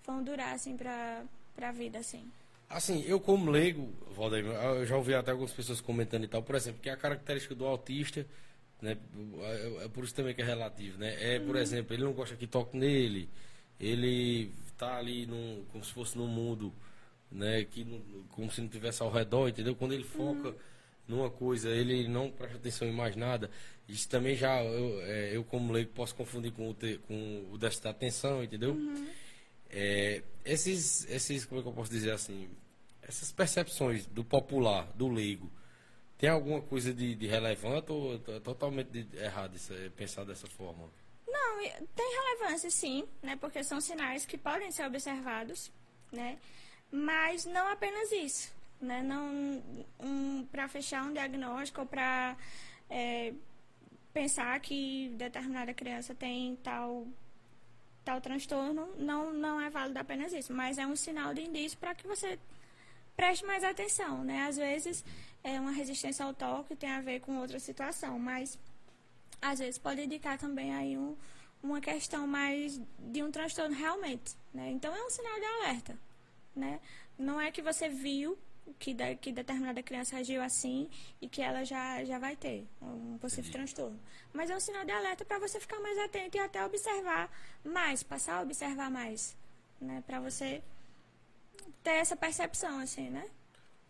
vão durar assim para para a vida assim. Assim, eu como leigo, Valdeir, eu já ouvi até algumas pessoas comentando e tal, por exemplo, que a característica do autista, né, é, é por isso também que é relativo, né? É, por uhum. exemplo, ele não gosta que toque nele, ele tá ali num, como se fosse no mundo, né, que como se não tivesse ao redor, entendeu? Quando ele foca uhum. Numa coisa, ele não presta atenção em mais nada. Isso também já eu, é, eu como leigo posso confundir com o, te, com o déficit da atenção, entendeu? Uhum. É, esses, esses, como é que eu posso dizer assim, essas percepções do popular, do leigo, tem alguma coisa de, de relevante ou é totalmente de, errado isso, é pensar dessa forma? Não, tem relevância sim, né? Porque são sinais que podem ser observados, né? Mas não apenas isso, né? Não um, para fechar um diagnóstico ou para é, pensar que determinada criança tem tal tal transtorno, não, não é válido apenas isso, mas é um sinal de indício para que você preste mais atenção, né? Às vezes é uma resistência ao toque tem a ver com outra situação, mas às vezes pode indicar também aí um, uma questão mais de um transtorno realmente, né? Então é um sinal de alerta, né? Não é que você viu que, de, que determinada criança agiu assim e que ela já, já vai ter um possível transtorno. Mas é um sinal de alerta para você ficar mais atento e até observar mais, passar a observar mais, né? Para você ter essa percepção, assim, né?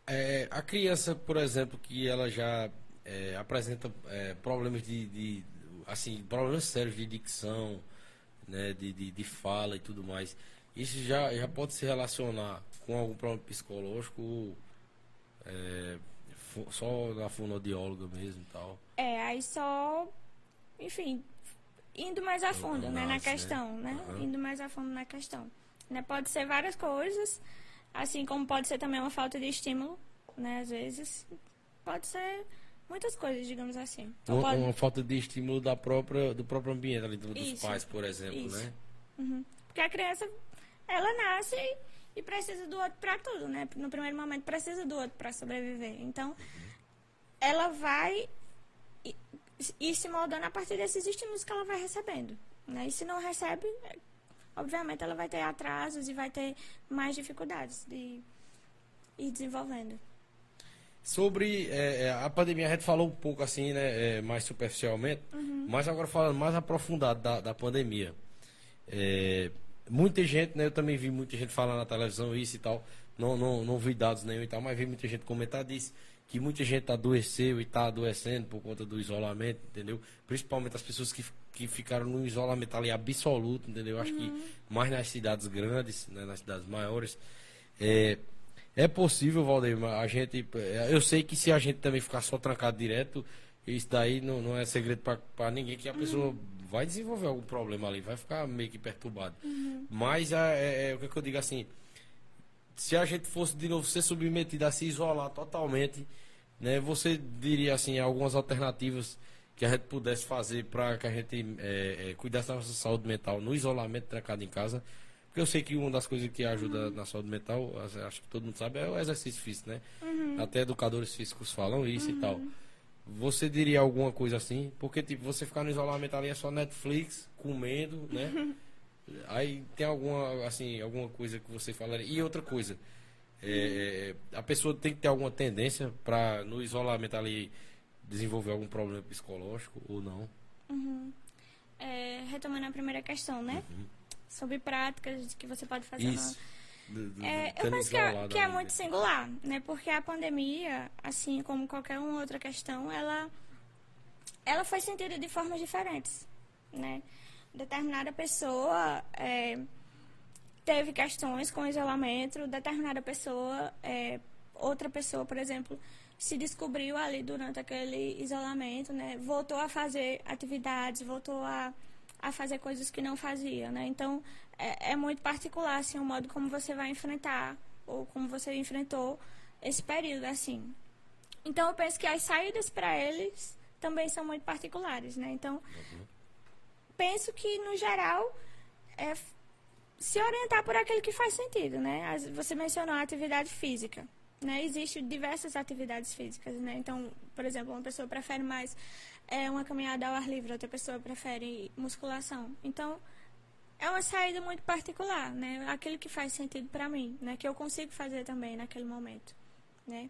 É, a criança, por exemplo, que ela já é, apresenta é, problemas de, de, assim, problemas sérios de dicção, né, de, de, de fala e tudo mais, isso já, já pode se relacionar com algum problema psicológico é, só na fonoaudióloga mesmo e tal? É, aí só, enfim, indo mais a fundo, né, na né? questão, né? Uhum. Indo mais a fundo na questão. Né? Pode ser várias coisas, assim como pode ser também uma falta de estímulo, né? Às vezes, pode ser muitas coisas, digamos assim. Uma, pode... uma, falta de estímulo da própria, do próprio ambiente, ali, dos pais, por exemplo, isso. né? Uhum. Porque a criança, ela nasce e precisa do outro para tudo, né? No primeiro momento precisa do outro para sobreviver. Então, ela vai ir se moldando a partir desses estímulos que ela vai recebendo. Né? E se não recebe, obviamente ela vai ter atrasos e vai ter mais dificuldades de ir desenvolvendo. Sobre é, é a pandemia, a gente falou um pouco assim, né, é, mais superficialmente, uhum. mas agora falando mais aprofundado da, da pandemia. É, muita gente, né? Eu também vi muita gente falar na televisão isso e tal. Não, não, não vi dados nenhum e tal, mas vi muita gente comentar disso. Que muita gente adoeceu e está adoecendo por conta do isolamento, entendeu? Principalmente as pessoas que, que ficaram no isolamento ali absoluto, entendeu? Acho que mais nas cidades grandes, né, nas cidades maiores. É, é possível, Valdeir, a gente. Eu sei que se a gente também ficar só trancado direto, isso daí não, não é segredo para ninguém, que a pessoa vai desenvolver algum problema ali, vai ficar meio que perturbado. Uhum. Mas é, é, é, o que, que eu digo assim, se a gente fosse de novo ser submetido a se isolar totalmente, né, você diria assim algumas alternativas que a gente pudesse fazer para que a gente é, é, cuidasse da nossa saúde mental no isolamento trancado em casa. Porque eu sei que uma das coisas que ajuda uhum. na saúde mental, acho que todo mundo sabe, é o exercício físico, né? Uhum. Até educadores físicos falam isso e tal. Você diria alguma coisa assim? Porque, tipo, você ficar no isolamento ali é só Netflix, comendo, né? Aí tem alguma, assim, alguma coisa que você falaria. E outra coisa, é, a pessoa tem que ter alguma tendência para no isolamento ali desenvolver algum problema psicológico ou não? Uhum. É, retomando a primeira questão, né? Uhum. Sobre práticas que você pode fazer Isso. Na do, do, é, eu penso que é, que é muito singular, né? Porque a pandemia, assim como qualquer outra questão, ela, ela foi sentida de formas diferentes, né? Determinada pessoa é, teve questões com isolamento, determinada pessoa, é, outra pessoa, por exemplo, se descobriu ali durante aquele isolamento, né? Voltou a fazer atividades, voltou a, a fazer coisas que não fazia, né? Então, é, é muito particular, assim, o modo como você vai enfrentar ou como você enfrentou esse período, assim. Então, eu penso que as saídas para eles também são muito particulares, né? Então, uhum. penso que, no geral, é se orientar por aquilo que faz sentido, né? Você mencionou a atividade física. Né? Existem diversas atividades físicas, né? Então, por exemplo, uma pessoa prefere mais é, uma caminhada ao ar livre, outra pessoa prefere musculação. Então, é uma saída muito particular, né? Aquilo que faz sentido para mim, né? Que eu consigo fazer também naquele momento, né?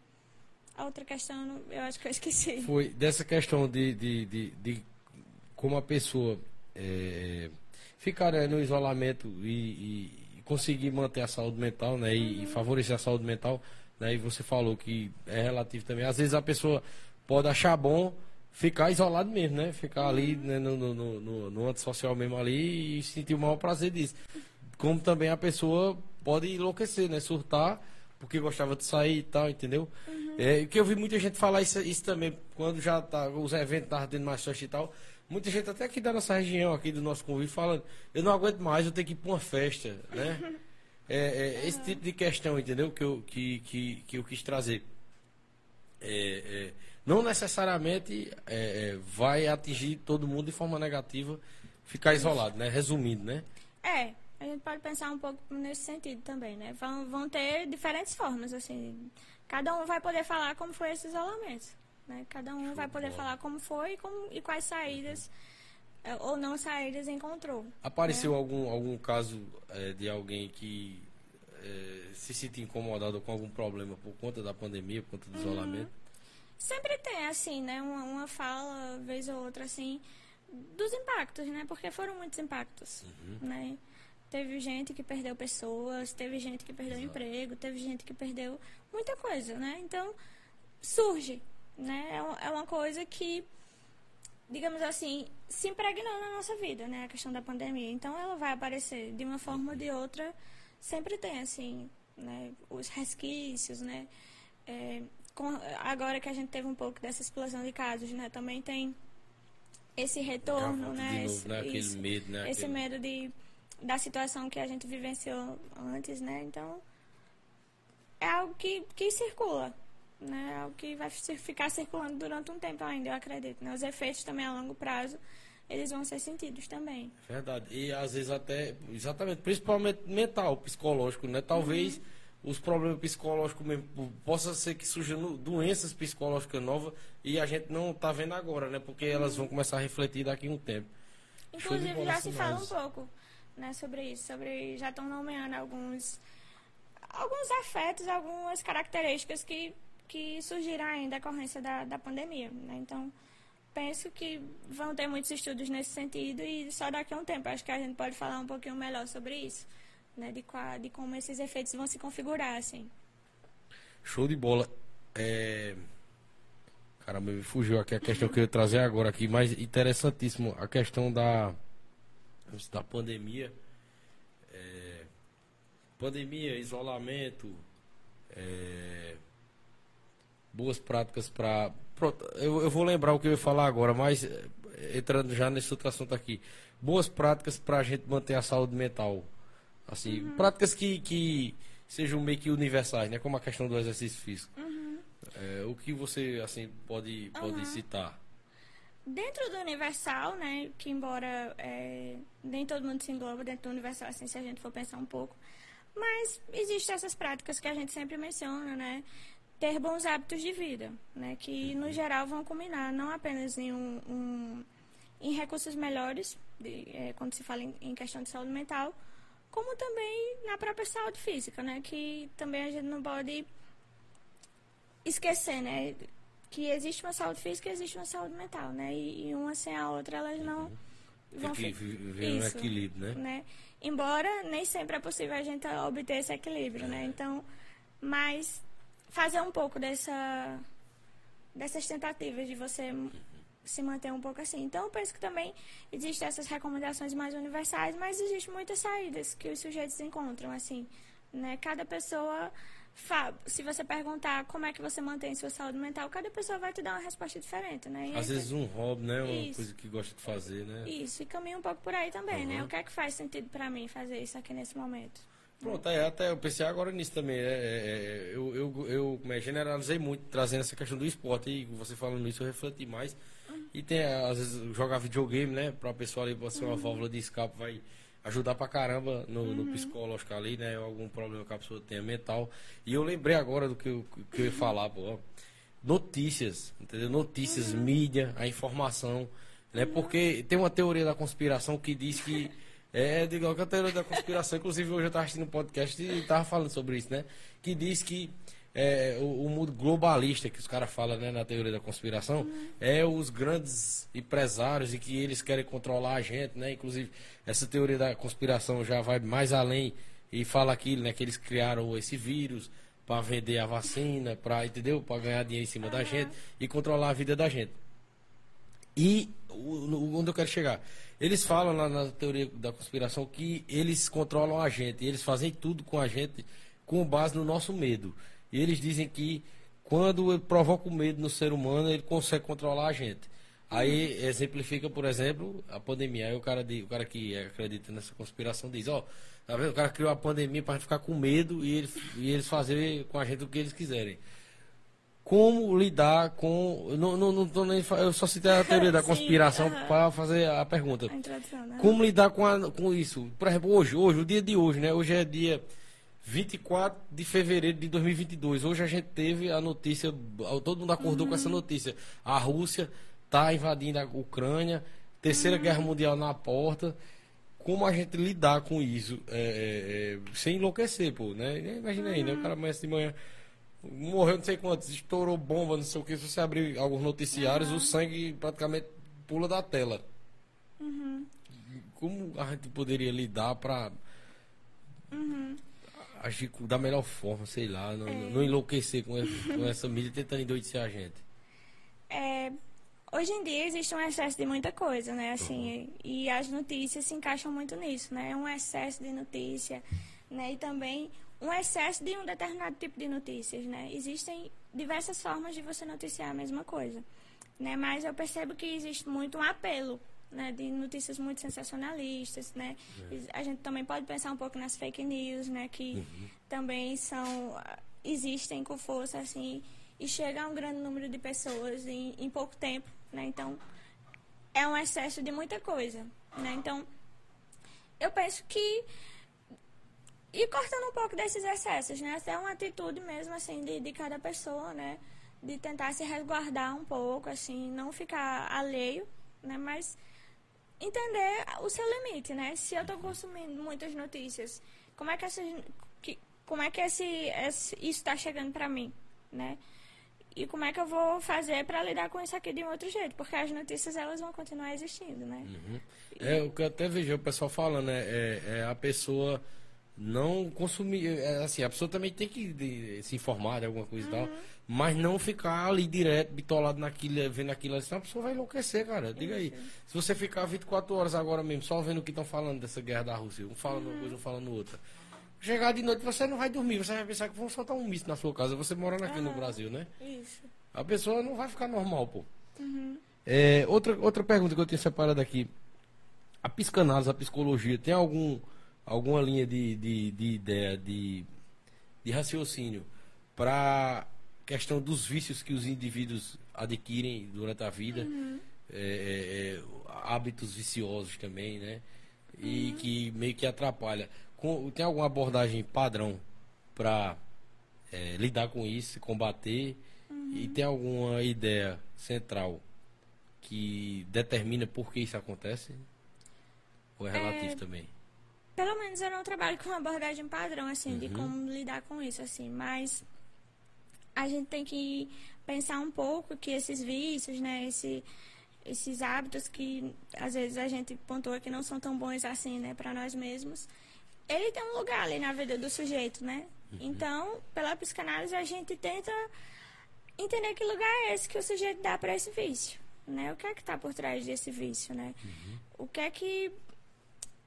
A outra questão, eu acho que eu esqueci. Foi dessa questão de, de, de, de como a pessoa é, ficar né, no isolamento e, e, conseguir manter a saúde mental, né? E, uhum. e favorecer a saúde mental né? E você falou que é relativo também. Às vezes a pessoa pode achar bom ficar isolado mesmo, né? Ficar ali né, no, no, no, no antissocial mesmo ali e sentir o maior prazer disso. Como também a pessoa pode enlouquecer, né? Surtar porque gostava de sair e tal, entendeu? Uhum. É, que eu vi muita gente falar isso, isso também, quando já tá, os eventos estavam tendo mais festa e tal. Muita gente até aqui da nossa região, aqui do nosso convívio, falando, eu não aguento mais, eu tenho que ir para uma festa, né? É, é, esse tipo de questão, entendeu? Que eu, que, que, que eu quis trazer. É, é não necessariamente é, é, vai atingir todo mundo de forma negativa, ficar isolado, né? Resumindo, né? É, a gente pode pensar um pouco nesse sentido também, né? Vão, vão ter diferentes formas, assim. Cada um vai poder falar como foi esse isolamento. Né? Cada um Show vai poder falar como foi e, como, e quais saídas ou não saídas encontrou. Apareceu né? algum, algum caso é, de alguém que é, se sentir incomodado com algum problema por conta da pandemia, por conta do uhum. isolamento? Sempre tem, assim, né? Uma, uma fala, vez ou outra, assim, dos impactos, né? Porque foram muitos impactos, uhum. né? Teve gente que perdeu pessoas, teve gente que perdeu Exato. emprego, teve gente que perdeu muita coisa, né? Então, surge, né? É, é uma coisa que, digamos assim, se impregnou na nossa vida, né? A questão da pandemia. Então, ela vai aparecer de uma forma ou de outra sempre tem, assim, né, os resquícios, né? É, agora que a gente teve um pouco dessa explosão de casos, né? Também tem esse retorno, né? Novo, esse, né? Aquele medo, né? Esse Aquele... medo de, da situação que a gente vivenciou antes, né? Então, é algo que, que circula, né? É algo que vai ficar circulando durante um tempo ainda, eu acredito. Né? Os efeitos também a longo prazo eles vão ser sentidos também. Verdade. E às vezes até, exatamente, principalmente mental, psicológico, né? Talvez uhum. Os problemas psicológicos mesmo, possa ser que surjam doenças psicológicas novas e a gente não está vendo agora, né? Porque elas vão começar a refletir daqui a um tempo. Inclusive já se fala um pouco, né, sobre isso, sobre já estão nomeando alguns alguns afetos, algumas características que que surgiram ainda da decorrência da, da pandemia, né? Então, penso que vão ter muitos estudos nesse sentido e só daqui a um tempo acho que a gente pode falar um pouquinho melhor sobre isso, né? De, qual, de como esses efeitos vão se configurar, assim. Show de bola. É... Caramba, me fugiu aqui a questão que eu ia trazer agora aqui, mas interessantíssimo a questão da, da pandemia. É... Pandemia, isolamento, é... boas práticas para eu, eu, vou lembrar o que eu ia falar agora, mas eh, entrando já nesse outro assunto aqui. Boas práticas para a gente manter a saúde mental. Assim, uhum. práticas que, que sejam meio que universais, né? Como a questão do exercício físico. Uhum. É, o que você, assim, pode, pode uhum. citar? Dentro do universal, né? Que embora é, nem todo mundo se engloba dentro do universal, assim, se a gente for pensar um pouco. Mas existem essas práticas que a gente sempre menciona, né? ter bons hábitos de vida, né? Que no geral vão combinar não apenas em um, um em recursos melhores, de, é, quando se fala em, em, questão de saúde mental, como também na própria saúde física, né? Que também a gente não pode esquecer, né? Que existe uma saúde física e existe uma saúde mental, né? E, e uma sem a outra elas não uhum. vão Tem que viver um equilíbrio, né? né? Embora nem sempre é possível a gente obter esse equilíbrio, né? é. né? Então, mas fazer um pouco dessa, dessas tentativas de você se manter um pouco assim. Então, eu penso que também existem essas recomendações mais universais, mas existem muitas saídas que os sujeitos encontram, assim, né? Cada pessoa se você perguntar como é que você mantém sua saúde mental, cada pessoa vai te dar uma resposta diferente, né? E Às vezes um hobby, né? Uma isso. coisa que gosta de fazer, né? Isso, e caminha um pouco por aí também, uhum. né? O que é que faz sentido para mim fazer isso aqui nesse momento? Pronto, é, até eu pensei agora nisso também. É, é, é eu, eu, eu é, generalizei muito, trazendo essa questão do esporte. E você falando isso, eu refleti mais. Uhum. E tem, às vezes, jogar videogame, né? Para o pessoal ali, você uhum. uma válvula de escape, vai ajudar pra caramba no, uhum. no, psicológico ali, né? Algum problema que a pessoa tenha mental. E eu lembrei agora do que eu, que eu ia falar, pô. Notícias, entendeu? Notícias, uhum. mídia, a informação, né? Porque tem uma teoria da conspiração que diz que. É, de igual a teoria da conspiração, inclusive hoje eu estava assistindo um podcast e estava falando sobre isso, né? Que diz que é, o, o, mundo globalista que os caras falam né, na teoria da conspiração uhum. é os grandes empresários e que eles querem controlar a gente, né? Inclusive, essa teoria da conspiração já vai mais além e fala aquilo, né? Que eles criaram esse vírus para vender a vacina, para entendeu? Para ganhar dinheiro em cima uhum. da gente e controlar a vida da gente. E onde eu quero chegar? Eles falam lá na teoria da conspiração que eles controlam a gente, eles fazem tudo com a gente com base no nosso medo. E eles dizem que quando provoca o medo no ser humano, ele consegue controlar a gente. Aí exemplifica, por exemplo, a pandemia. Aí o cara, o cara que acredita nessa conspiração diz, ó, tá vendo? O cara criou a pandemia para ficar com medo e, ele, e eles fazerem com a gente o que eles quiserem. Como lidar com. Não, não, não tô nem, eu só citei a teoria da conspiração para fazer a pergunta. A né? Como lidar com, a, com isso? Por exemplo, hoje, hoje, o dia de hoje, né? Hoje é dia 24 de fevereiro de 2022. Hoje a gente teve a notícia, todo mundo acordou uhum. com essa notícia. A Rússia está invadindo a Ucrânia, terceira uhum. guerra mundial na porta. Como a gente lidar com isso é, é, é sem enlouquecer, pô, né? Imagina aí, né? O cara amanhece de manhã, morreu não sei quantos, estourou bomba, não sei o que. Se você abrir alguns noticiários, uhum. o sangue praticamente pula da tela. Uhum. Como a gente poderia lidar para Uhum agir da melhor forma, sei lá, não, é. não enlouquecer com essa, com essa mídia tentando endoidecer a gente. É, hoje em dia existe um excesso de muita coisa, né? Assim, uhum. e, as notícias se encaixam muito nisso, né? Um excesso de notícia, né? E também um excesso de um determinado tipo de notícias, né? Existem diversas formas de você noticiar a mesma coisa, né? Mas eu percebo que existe muito um apelo né, de notícias muito sensacionalistas, né? É. A gente também pode pensar um pouco nas fake news, né, que uhum. também são existem com força assim e chega a um grande número de pessoas em, em pouco tempo, né? Então é um excesso de muita coisa, né? Então eu penso que e cortando um pouco desses excessos, né? Essa é uma atitude mesmo assim de, de cada pessoa, né? De tentar se resguardar um pouco, assim, não ficar alheio, né? Mas entender o seu limite, né? Se eu estou consumindo muitas notícias, como é que, essa, que, como é que esse, esse isso está chegando para mim, né? E como é que eu vou fazer para lidar com isso aqui de um outro jeito? Porque as notícias elas vão continuar existindo, né? Uhum. É o que eu até vejo o pessoal falando, né? É, é a pessoa não consumir. É, assim, a pessoa também tem que de, se informar de alguma coisa uhum. e tal. Uhum. Mas não ficar ali direto, bitolado naquilo, vendo aquilo ali, senão a pessoa vai enlouquecer, cara. Diga aí. Se você ficar 24 horas agora mesmo, só vendo o que estão falando dessa guerra da Rússia, um falando uhum. uma coisa, um falando outra. Chegar de noite, você não vai dormir, você vai pensar que vão soltar um míssil na sua casa, você morando aqui uhum. no Brasil, né? Isso. A pessoa não vai ficar normal, pô. Uhum. É, outra, outra pergunta que eu tenho separado aqui. A psicanálise, a psicologia, tem algum alguma linha de, de, de ideia, de, de raciocínio para questão dos vícios que os indivíduos adquirem durante a vida, uhum. é, é, é hábitos viciosos também, né? E uhum. que meio que atrapalha. Com, tem alguma abordagem padrão para é, lidar com isso, combater? Uhum. E tem alguma ideia central que determina por que isso acontece? Ou é relativo é, também? Pelo menos eu não trabalho com uma abordagem padrão, assim, uhum. de como lidar com isso, assim, mas a gente tem que pensar um pouco que esses vícios, né, esse, esses hábitos que às vezes a gente pontua que não são tão bons assim, né, para nós mesmos, ele tem um lugar ali na vida do sujeito, né? Uhum. Então, pela psicanálise a gente tenta entender que lugar é esse que o sujeito dá para esse vício, né? O que é que está por trás desse vício, né? Uhum. O que é que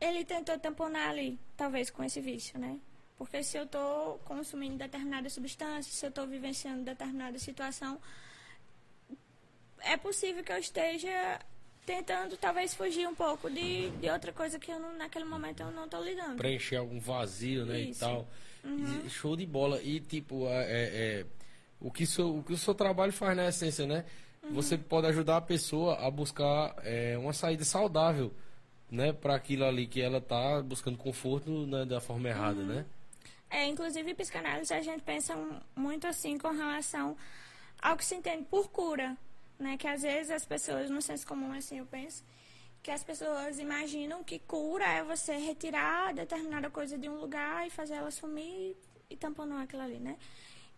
ele tentou tamponar ali, talvez com esse vício, né? Porque se eu estou consumindo determinada substância, se eu estou vivenciando determinada situação, é possível que eu esteja tentando talvez fugir um pouco de, de outra coisa que eu não, naquele momento eu não estou lidando. Preencher algum vazio, né, Isso. e tal. Uhum. Show de bola. E tipo, é, é, é, o, que seu, o que o seu trabalho faz na essência, né? Uhum. Você pode ajudar a pessoa a buscar é, uma saída saudável, né, para aquilo ali que ela tá buscando conforto né, da forma errada, uhum. né? É, inclusive, psicanálise a gente pensa muito assim com relação ao que se entende por cura, né? Que às vezes as pessoas, no senso comum, assim, eu penso, que as pessoas imaginam que cura é você retirar determinada coisa de um lugar e fazer ela sumir e tamponar aquilo ali, né?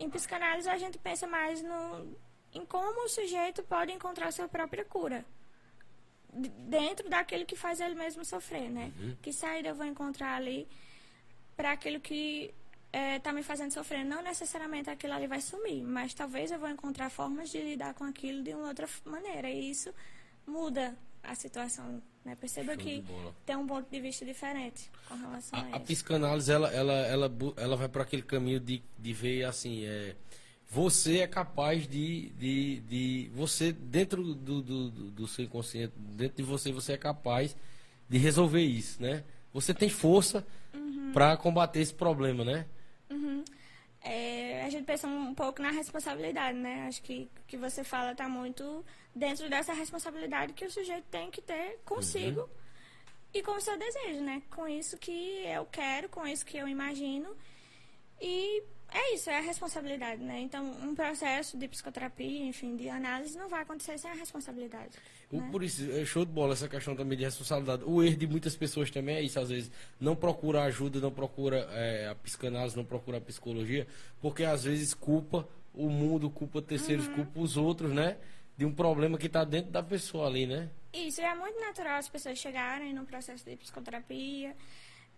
Em psicanálise a gente pensa mais no, em como o sujeito pode encontrar sua própria cura dentro daquilo que faz ele mesmo sofrer, né? Uhum. Que saída eu vou encontrar ali para aquilo que está é, me fazendo sofrer. Não necessariamente aquilo ali vai sumir, mas talvez eu vou encontrar formas de lidar com aquilo de uma outra maneira. E isso muda a situação. Né? Perceba Show que tem um ponto de vista diferente com relação a, a, a psicanálise, ela, ela, ela, ela vai para aquele caminho de, de ver assim. É, você é capaz de, de, de você dentro do, do, do, seu inconsciente, dentro de você, você é capaz de resolver isso, né? Você tem força uhum. para combater esse problema, né? É, a gente pensa um pouco na responsabilidade, né? Acho que que você fala está muito dentro dessa responsabilidade que o sujeito tem que ter consigo uhum. e com o seu desejo, né? Com isso que eu quero, com isso que eu imagino. E é isso, é a responsabilidade, né? Então, um processo de psicoterapia, enfim, de análise, não vai acontecer sem a responsabilidade. Né? Por isso, é show de bola essa questão também de responsabilidade. O erro de muitas pessoas também é isso, às vezes, não procura ajuda, não procura é, a psicanálise, não procura a psicologia, porque às vezes culpa o mundo, culpa terceiros, uhum. culpa os outros, né? De um problema que está dentro da pessoa ali, né? Isso, é muito natural as pessoas chegarem no processo de psicoterapia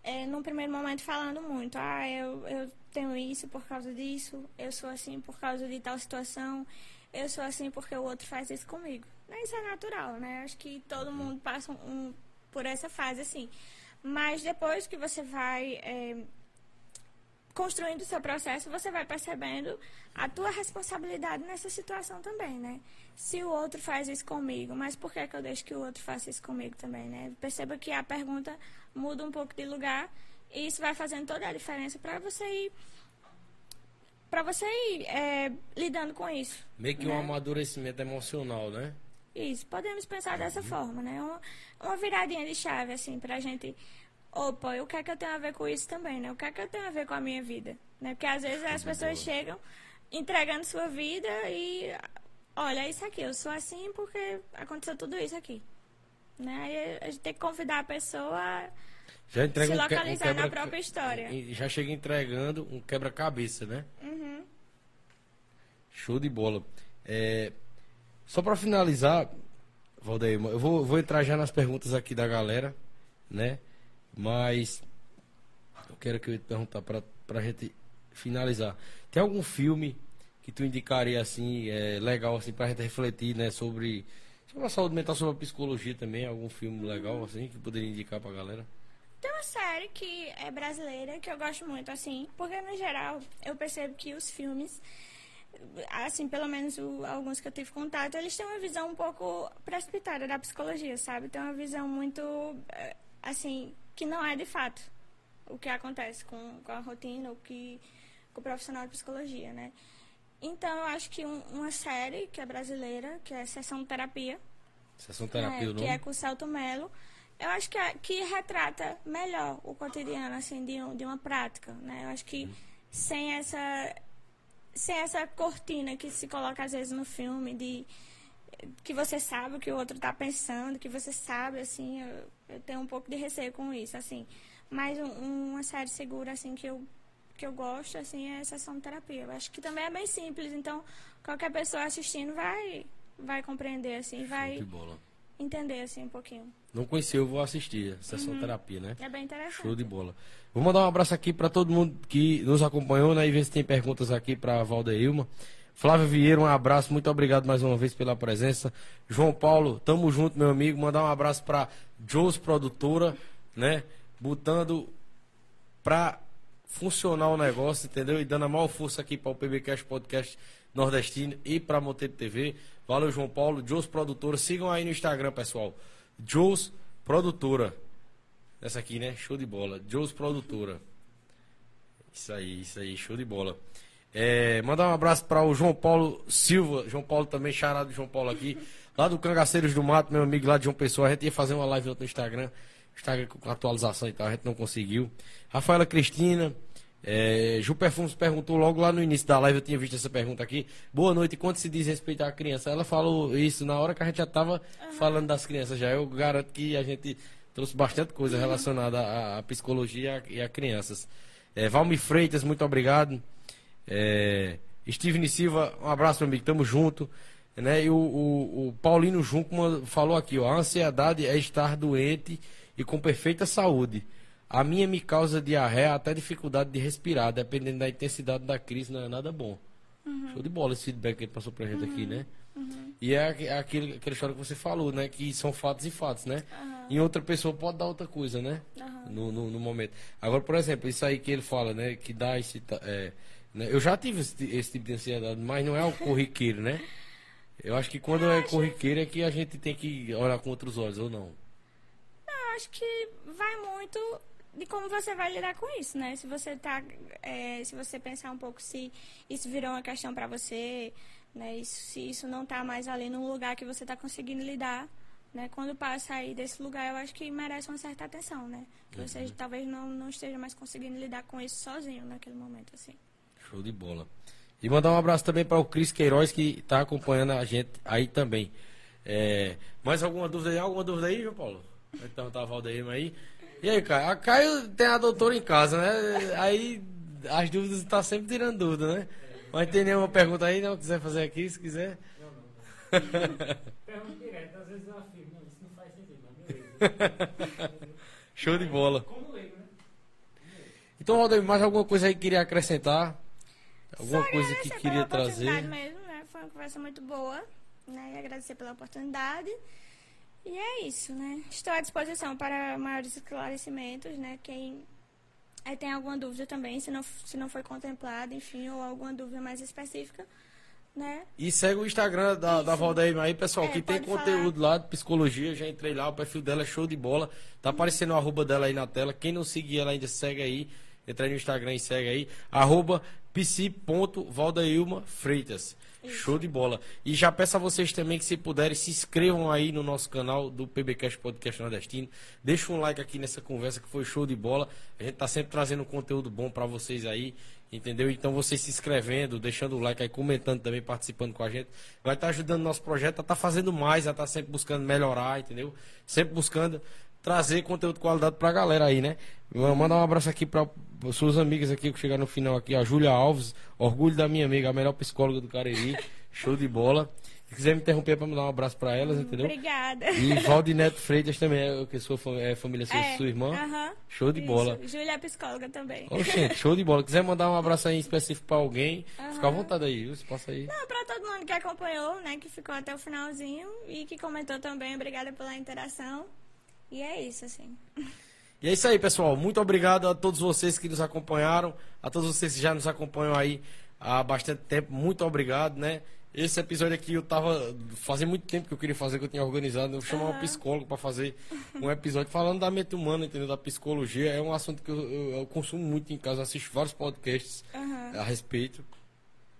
é, num primeiro momento falando muito, ah, eu, eu tenho isso por causa disso, eu sou assim por causa de tal situação, eu sou assim porque o outro faz isso comigo. Isso é natural, né? Acho que todo mundo passa um, um, por essa fase assim. Mas depois que você vai é, construindo o seu processo, você vai percebendo a tua responsabilidade nessa situação também, né? Se o outro faz isso comigo, mas por que, que eu deixo que o outro faça isso comigo também, né? Perceba que a pergunta muda um pouco de lugar e isso vai fazendo toda a diferença para você ir para você ir é, lidando com isso. Meio que né? um amadurecimento emocional, né? Isso, podemos pensar dessa uhum. forma, né? Uma, uma viradinha de chave, assim, pra gente opa, o que é que eu tenho a ver com isso também, né? O que é que eu tenho a ver com a minha vida? Né? Porque às vezes as pessoas chegam entregando sua vida e olha, é isso aqui, eu sou assim porque aconteceu tudo isso aqui. Né? Aí a gente tem que convidar a pessoa a já entrega se localizar um quebra, na própria história. Já chega entregando um quebra-cabeça, né? Uhum. Show de bola. É, só para finalizar, Valdeir, eu vou, vou entrar já nas perguntas aqui da galera, né? Mas eu quero que eu te perguntar para a gente finalizar. Tem algum filme que tu indicaria assim, é, legal assim, para a gente refletir, né, sobre, sobre a saúde mental, sobre a psicologia também, algum filme legal assim que poderia indicar para a galera? Tem uma série que é brasileira que eu gosto muito, assim, porque no geral eu percebo que os filmes, assim, pelo menos o, alguns que eu tive contato, eles têm uma visão um pouco precipitada da psicologia, sabe? Tem uma visão muito, eh, assim, que não é de fato o que acontece com, com a rotina, o que com o profissional de psicologia, né? Então, eu acho que um, uma série que é brasileira, que é Sessão Terapia. Sessão Terapia, é, Que é com o Celto Melo. Eu acho que, é, que retrata melhor o cotidiano, assim, de, de uma prática, né? Eu acho que hum. sem essa sem essa cortina que se coloca às vezes no filme de que você sabe o que o outro está pensando, que você sabe, assim, eu, eu, tenho um pouco de receio com isso, assim. Mas um, uma série segura, assim, que eu, que eu gosto, assim, é a sessão de terapia. Eu acho que também é bem simples, então qualquer pessoa assistindo vai, vai compreender, assim, vai entender, assim, um pouquinho. Não conheci, eu vou assistir, sessão uhum. terapia, né? É bem interessante. Show de bola. Vou mandar um abraço aqui para todo mundo que nos acompanhou, né? E ver se tem perguntas aqui para a Valdeilma. Flávio Vieira, um abraço, muito obrigado mais uma vez pela presença. João Paulo, tamo junto, meu amigo. Mandar um abraço para Joes Produtora, né? Botando pra funcionar o negócio, entendeu? E dando a maior força aqui para o PBcast Podcast Nordestino e para a Moteiro TV. Valeu, João Paulo. Joes Produtora. Sigam aí no Instagram, pessoal. Joes Produtora. Essa aqui, né? Show de bola. Joes Produtora. Isso aí, isso aí. Show de bola. É, mandar um abraço para o João Paulo Silva. João Paulo também, charado João Paulo aqui. Lá do Cangaceiros do Mato, meu amigo lá de João Pessoa. A gente ia fazer uma live no Instagram. Instagram com atualização e tal, a gente não conseguiu. Rafaela Cristina. É, Ju Perfumes perguntou logo lá no início da live, eu tinha visto essa pergunta aqui. Boa noite, quanto se diz respeito à criança? Ela falou isso na hora que a gente já estava uhum. falando das crianças já. Eu garanto que a gente trouxe bastante coisa relacionada à, à psicologia e a, crianças. É, Valmir Freitas, muito obrigado. É, Steven Silva, um abraço, meu amigo, tamo junto. Né? E o, o, o Paulino Junco falou aqui, ó, a ansiedade é estar doente e com perfeita saúde. A minha me causa diarreia, até dificuldade de respirar, dependendo da intensidade da crise, não é nada bom. Uhum. Show de bola esse feedback que ele passou pra gente uhum. aqui, né? Uhum. E é, aquele, aquela história que você falou, né? Que são fatos e fatos, né? Em outra pessoa pode dar outra coisa, né? No, no, no, momento. Agora, por exemplo, isso aí que ele fala, né? Que dá esse. É, né? Eu já tive esse, esse, tipo de ansiedade, mas não é o corriqueiro, né? Eu acho que quando é corriqueiro é que a gente tem que olhar com outros olhos, ou não? Não, acho que vai muito de como você vai lidar com isso, né? Se você tá, é, se você pensar um pouco se isso virou uma questão para você, né? Isso, se isso não tá mais ali num lugar que você tá conseguindo lidar, né? Quando passa aí desse lugar, eu acho que merece uma certa atenção, né? Que uhum. você talvez não, não esteja mais conseguindo lidar com isso sozinho naquele momento, assim. Show de bola. E mandar um abraço também para o Cris Queiroz que está acompanhando a gente aí também. É, mais alguma dúvida aí? Alguma dúvida aí, João Paulo? Então tá a Valdeirma aí. E aí, Caio? A Caio tem a doutora em casa, né? Aí as dúvidas tá sempre tirando dúvida, né? Mas tem nenhuma pergunta aí, não? Quiser fazer aqui, se quiser. Não, não. Pergunta direto, às vezes eu afirmo, não, isso não faz sentido, mas Show de bola. Como leigo, né? Então, Valdeir, mais alguma coisa aí que queria acrescentar? Alguma Só coisa que queria trazer? Mesmo, né? Foi uma conversa muito boa, né? E agradecer pela oportunidade. E é isso, né? Estou à disposição para maiores esclarecimentos, né? Quem aí tem alguma dúvida também, se não, se não foi contemplado, enfim, ou alguma dúvida mais específica, né? E segue o Instagram da, da Valdeir aí, pessoal, é, que tem conteúdo falar. lá de psicologia, já entrei lá, o perfil dela é show de bola. Tá aparecendo o arroba dela aí na tela. Quem não seguir ela ainda, segue aí. Entra aí no Instagram e segue aí. Arroba psi.valdailma Freitas. Show de bola. E já peço a vocês também que, se puderem, se inscrevam aí no nosso canal do PBcast Podcast Nordestino. Deixa um like aqui nessa conversa que foi show de bola. A gente tá sempre trazendo conteúdo bom para vocês aí, entendeu? Então, vocês se inscrevendo, deixando o like aí, comentando também, participando com a gente. Vai estar tá ajudando o nosso projeto a tá fazendo mais, a tá sempre buscando melhorar, entendeu? Sempre buscando trazer conteúdo de qualidade pra galera aí, né? Vou mandar um abraço aqui para suas amigas aqui que chegaram no final aqui, a Júlia Alves, orgulho da minha amiga, a melhor psicóloga do Cariri, show de bola. Se quiser me interromper para me dar um abraço para elas, entendeu? Obrigada. E Valdineto Freitas também, é, que sua é, família, sua, é, sua irmã. Uh -huh, show de isso. bola. Júlia é psicóloga também. Oxente, show de bola. Quiser mandar um abraço aí específico para alguém, uh -huh. fica à vontade aí, viu? Você passa aí. Não, para todo mundo que acompanhou, né, que ficou até o finalzinho e que comentou também, obrigada pela interação. E é isso, assim. E é isso aí, pessoal. Muito obrigado a todos vocês que nos acompanharam, a todos vocês que já nos acompanham aí há bastante tempo. Muito obrigado, né? Esse episódio aqui eu tava. Fazia muito tempo que eu queria fazer, que eu tinha organizado. Eu vou chamar uhum. um psicólogo para fazer um episódio falando da mente humana, entendeu? Da psicologia. É um assunto que eu, eu, eu consumo muito em casa, assisto vários podcasts uhum. a respeito.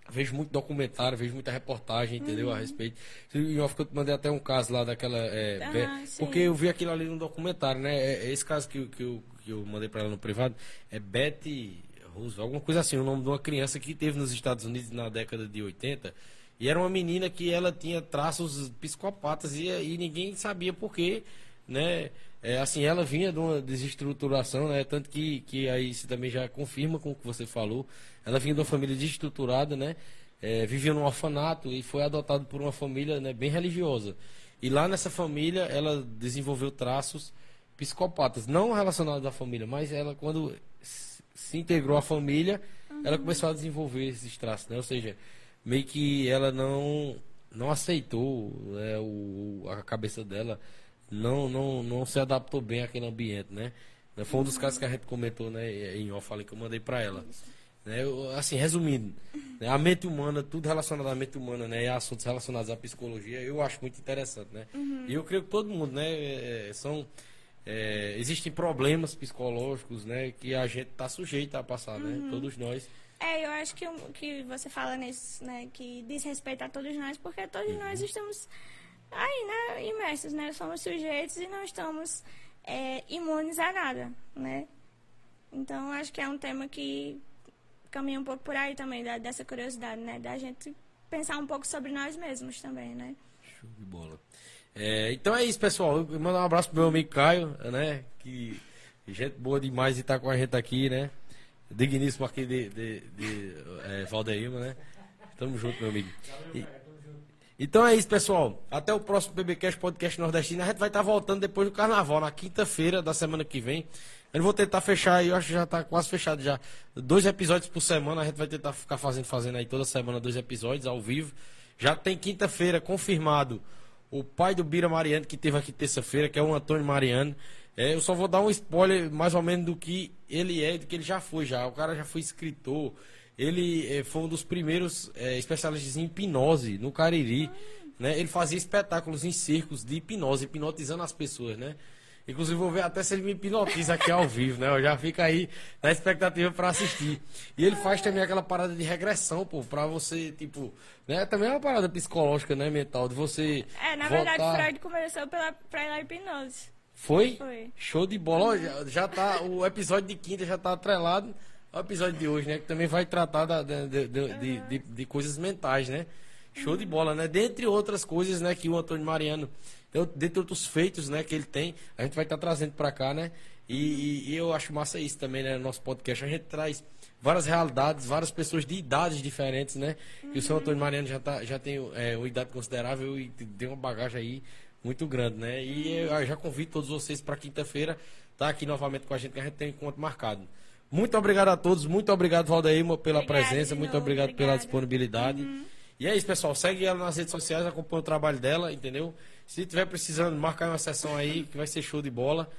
Vejo muito documentário, vejo muita reportagem, entendeu? Uhum. A respeito. Eu mandei até um caso lá daquela. É, ah, porque eu vi aquilo ali no documentário, né? É, é, esse caso que, que, eu, que eu mandei para ela no privado é Betty Roosevelt, alguma coisa assim, o nome de uma criança que teve nos Estados Unidos na década de 80. E era uma menina que ela tinha traços psicopatas e, e ninguém sabia por quê, né? É, assim, ela vinha de uma desestruturação, né? Tanto que, que aí você também já confirma com o que você falou. Ela vinha de uma família desestruturada, né? É, vivia num orfanato e foi adotada por uma família né, bem religiosa. E lá nessa família ela desenvolveu traços psicopatas, não relacionados à família, mas ela quando se integrou à família, uhum. ela começou a desenvolver esses traços, né? Ou seja, meio que ela não não aceitou né, o, a cabeça dela não, não, não se adaptou bem àquele ambiente, né? Foi um dos casos que a gente comentou, né, em off, falei que eu mandei para ela. Né, eu, assim, resumindo, né, a mente humana, tudo relacionado à mente humana, né, e assuntos relacionados à psicologia, eu acho muito interessante, né? Uhum. E eu creio que todo mundo, né, é, são é, existem problemas psicológicos, né, que a gente está sujeito a passar, né? uhum. né? Todos nós. É, eu acho que que você fala nisso, né, que diz respeito a todos nós, porque todos uhum. nós estamos aí, né, imersos, né? Somos sujeitos e não estamos é, imunes a nada, né? Então, acho que é um tema que caminha um pouco por aí também, da, dessa curiosidade, né? Da gente pensar um pouco sobre nós mesmos também, né? Show de bola. É, então é isso, pessoal. Eu mando um abraço pro meu amigo Caio, né? Que gente boa demais de estar com a gente aqui, né? Digníssimo aqui de, de, de é, né? Tamo junto, meu amigo. E, então é isso, pessoal. Até o próximo BBcast Podcast Nordestino. A gente vai estar voltando depois do Carnaval, na quinta-feira da semana que vem. Eu vou tentar fechar aí, eu acho que já está quase fechado já. Dois episódios por semana, a gente vai tentar ficar fazendo, fazendo aí toda semana dois episódios ao vivo. Já tem quinta-feira confirmado o pai do Bira Mariano, que teve aqui terça-feira, que é o Antônio Mariano. É, eu só vou dar um spoiler mais ou menos do que ele é, do que ele já foi já. O cara já foi escritor, ele é, foi um dos primeiros é, especialistas em hipnose no Cariri. Né? Ele fazia espetáculos em circos de hipnose, hipnotizando as pessoas, né? Inclusive vou ver até se ele me hipnotiza aqui ao vivo, né? Eu já fico aí na expectativa para assistir. E ele faz também aquela parada de regressão, pô, pra você, tipo, né? Também é uma parada psicológica, né, mental, de você É, na voltar... verdade, Freud começou pela, pela hipnose. Foi? Foi. Show de bola. Já, já tá, o episódio de quinta já tá atrelado o episódio de hoje, né? Que também vai tratar da, de, de, de, de, coisas mentais, né? Show de bola, né? Dentre outras coisas, né, que o Antônio Mariano, dentre outros feitos, né, que ele tem, a gente vai estar tá trazendo para cá, né? E, e, e, eu acho massa isso também, né, no nosso podcast. A gente traz várias realidades, várias pessoas de idades diferentes, né? Uhum. E o seu Antônio Mariano já, tá, já tem é, uma idade considerável e tem uma bagagem aí muito grande, né? E eu já convido todos vocês para quinta-feira estar tá aqui novamente com a gente, que a gente tem um encontro marcado. Muito obrigado a todos, muito obrigado, Valdeirma, pela Obrigada, presença, muito obrigado Obrigada. pela disponibilidade. Uhum. E é isso, pessoal. Segue ela nas redes sociais, acompanha o trabalho dela, entendeu? Se tiver precisando, marcar uma sessão aí, que vai ser show de bola.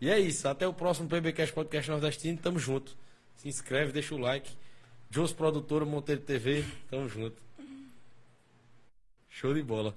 E é isso. Até o próximo PBcast Podcast Nordestino. Tamo junto. Se inscreve, deixa o like. Jos Produtora, Monteiro TV. Tamo junto. Show de bola.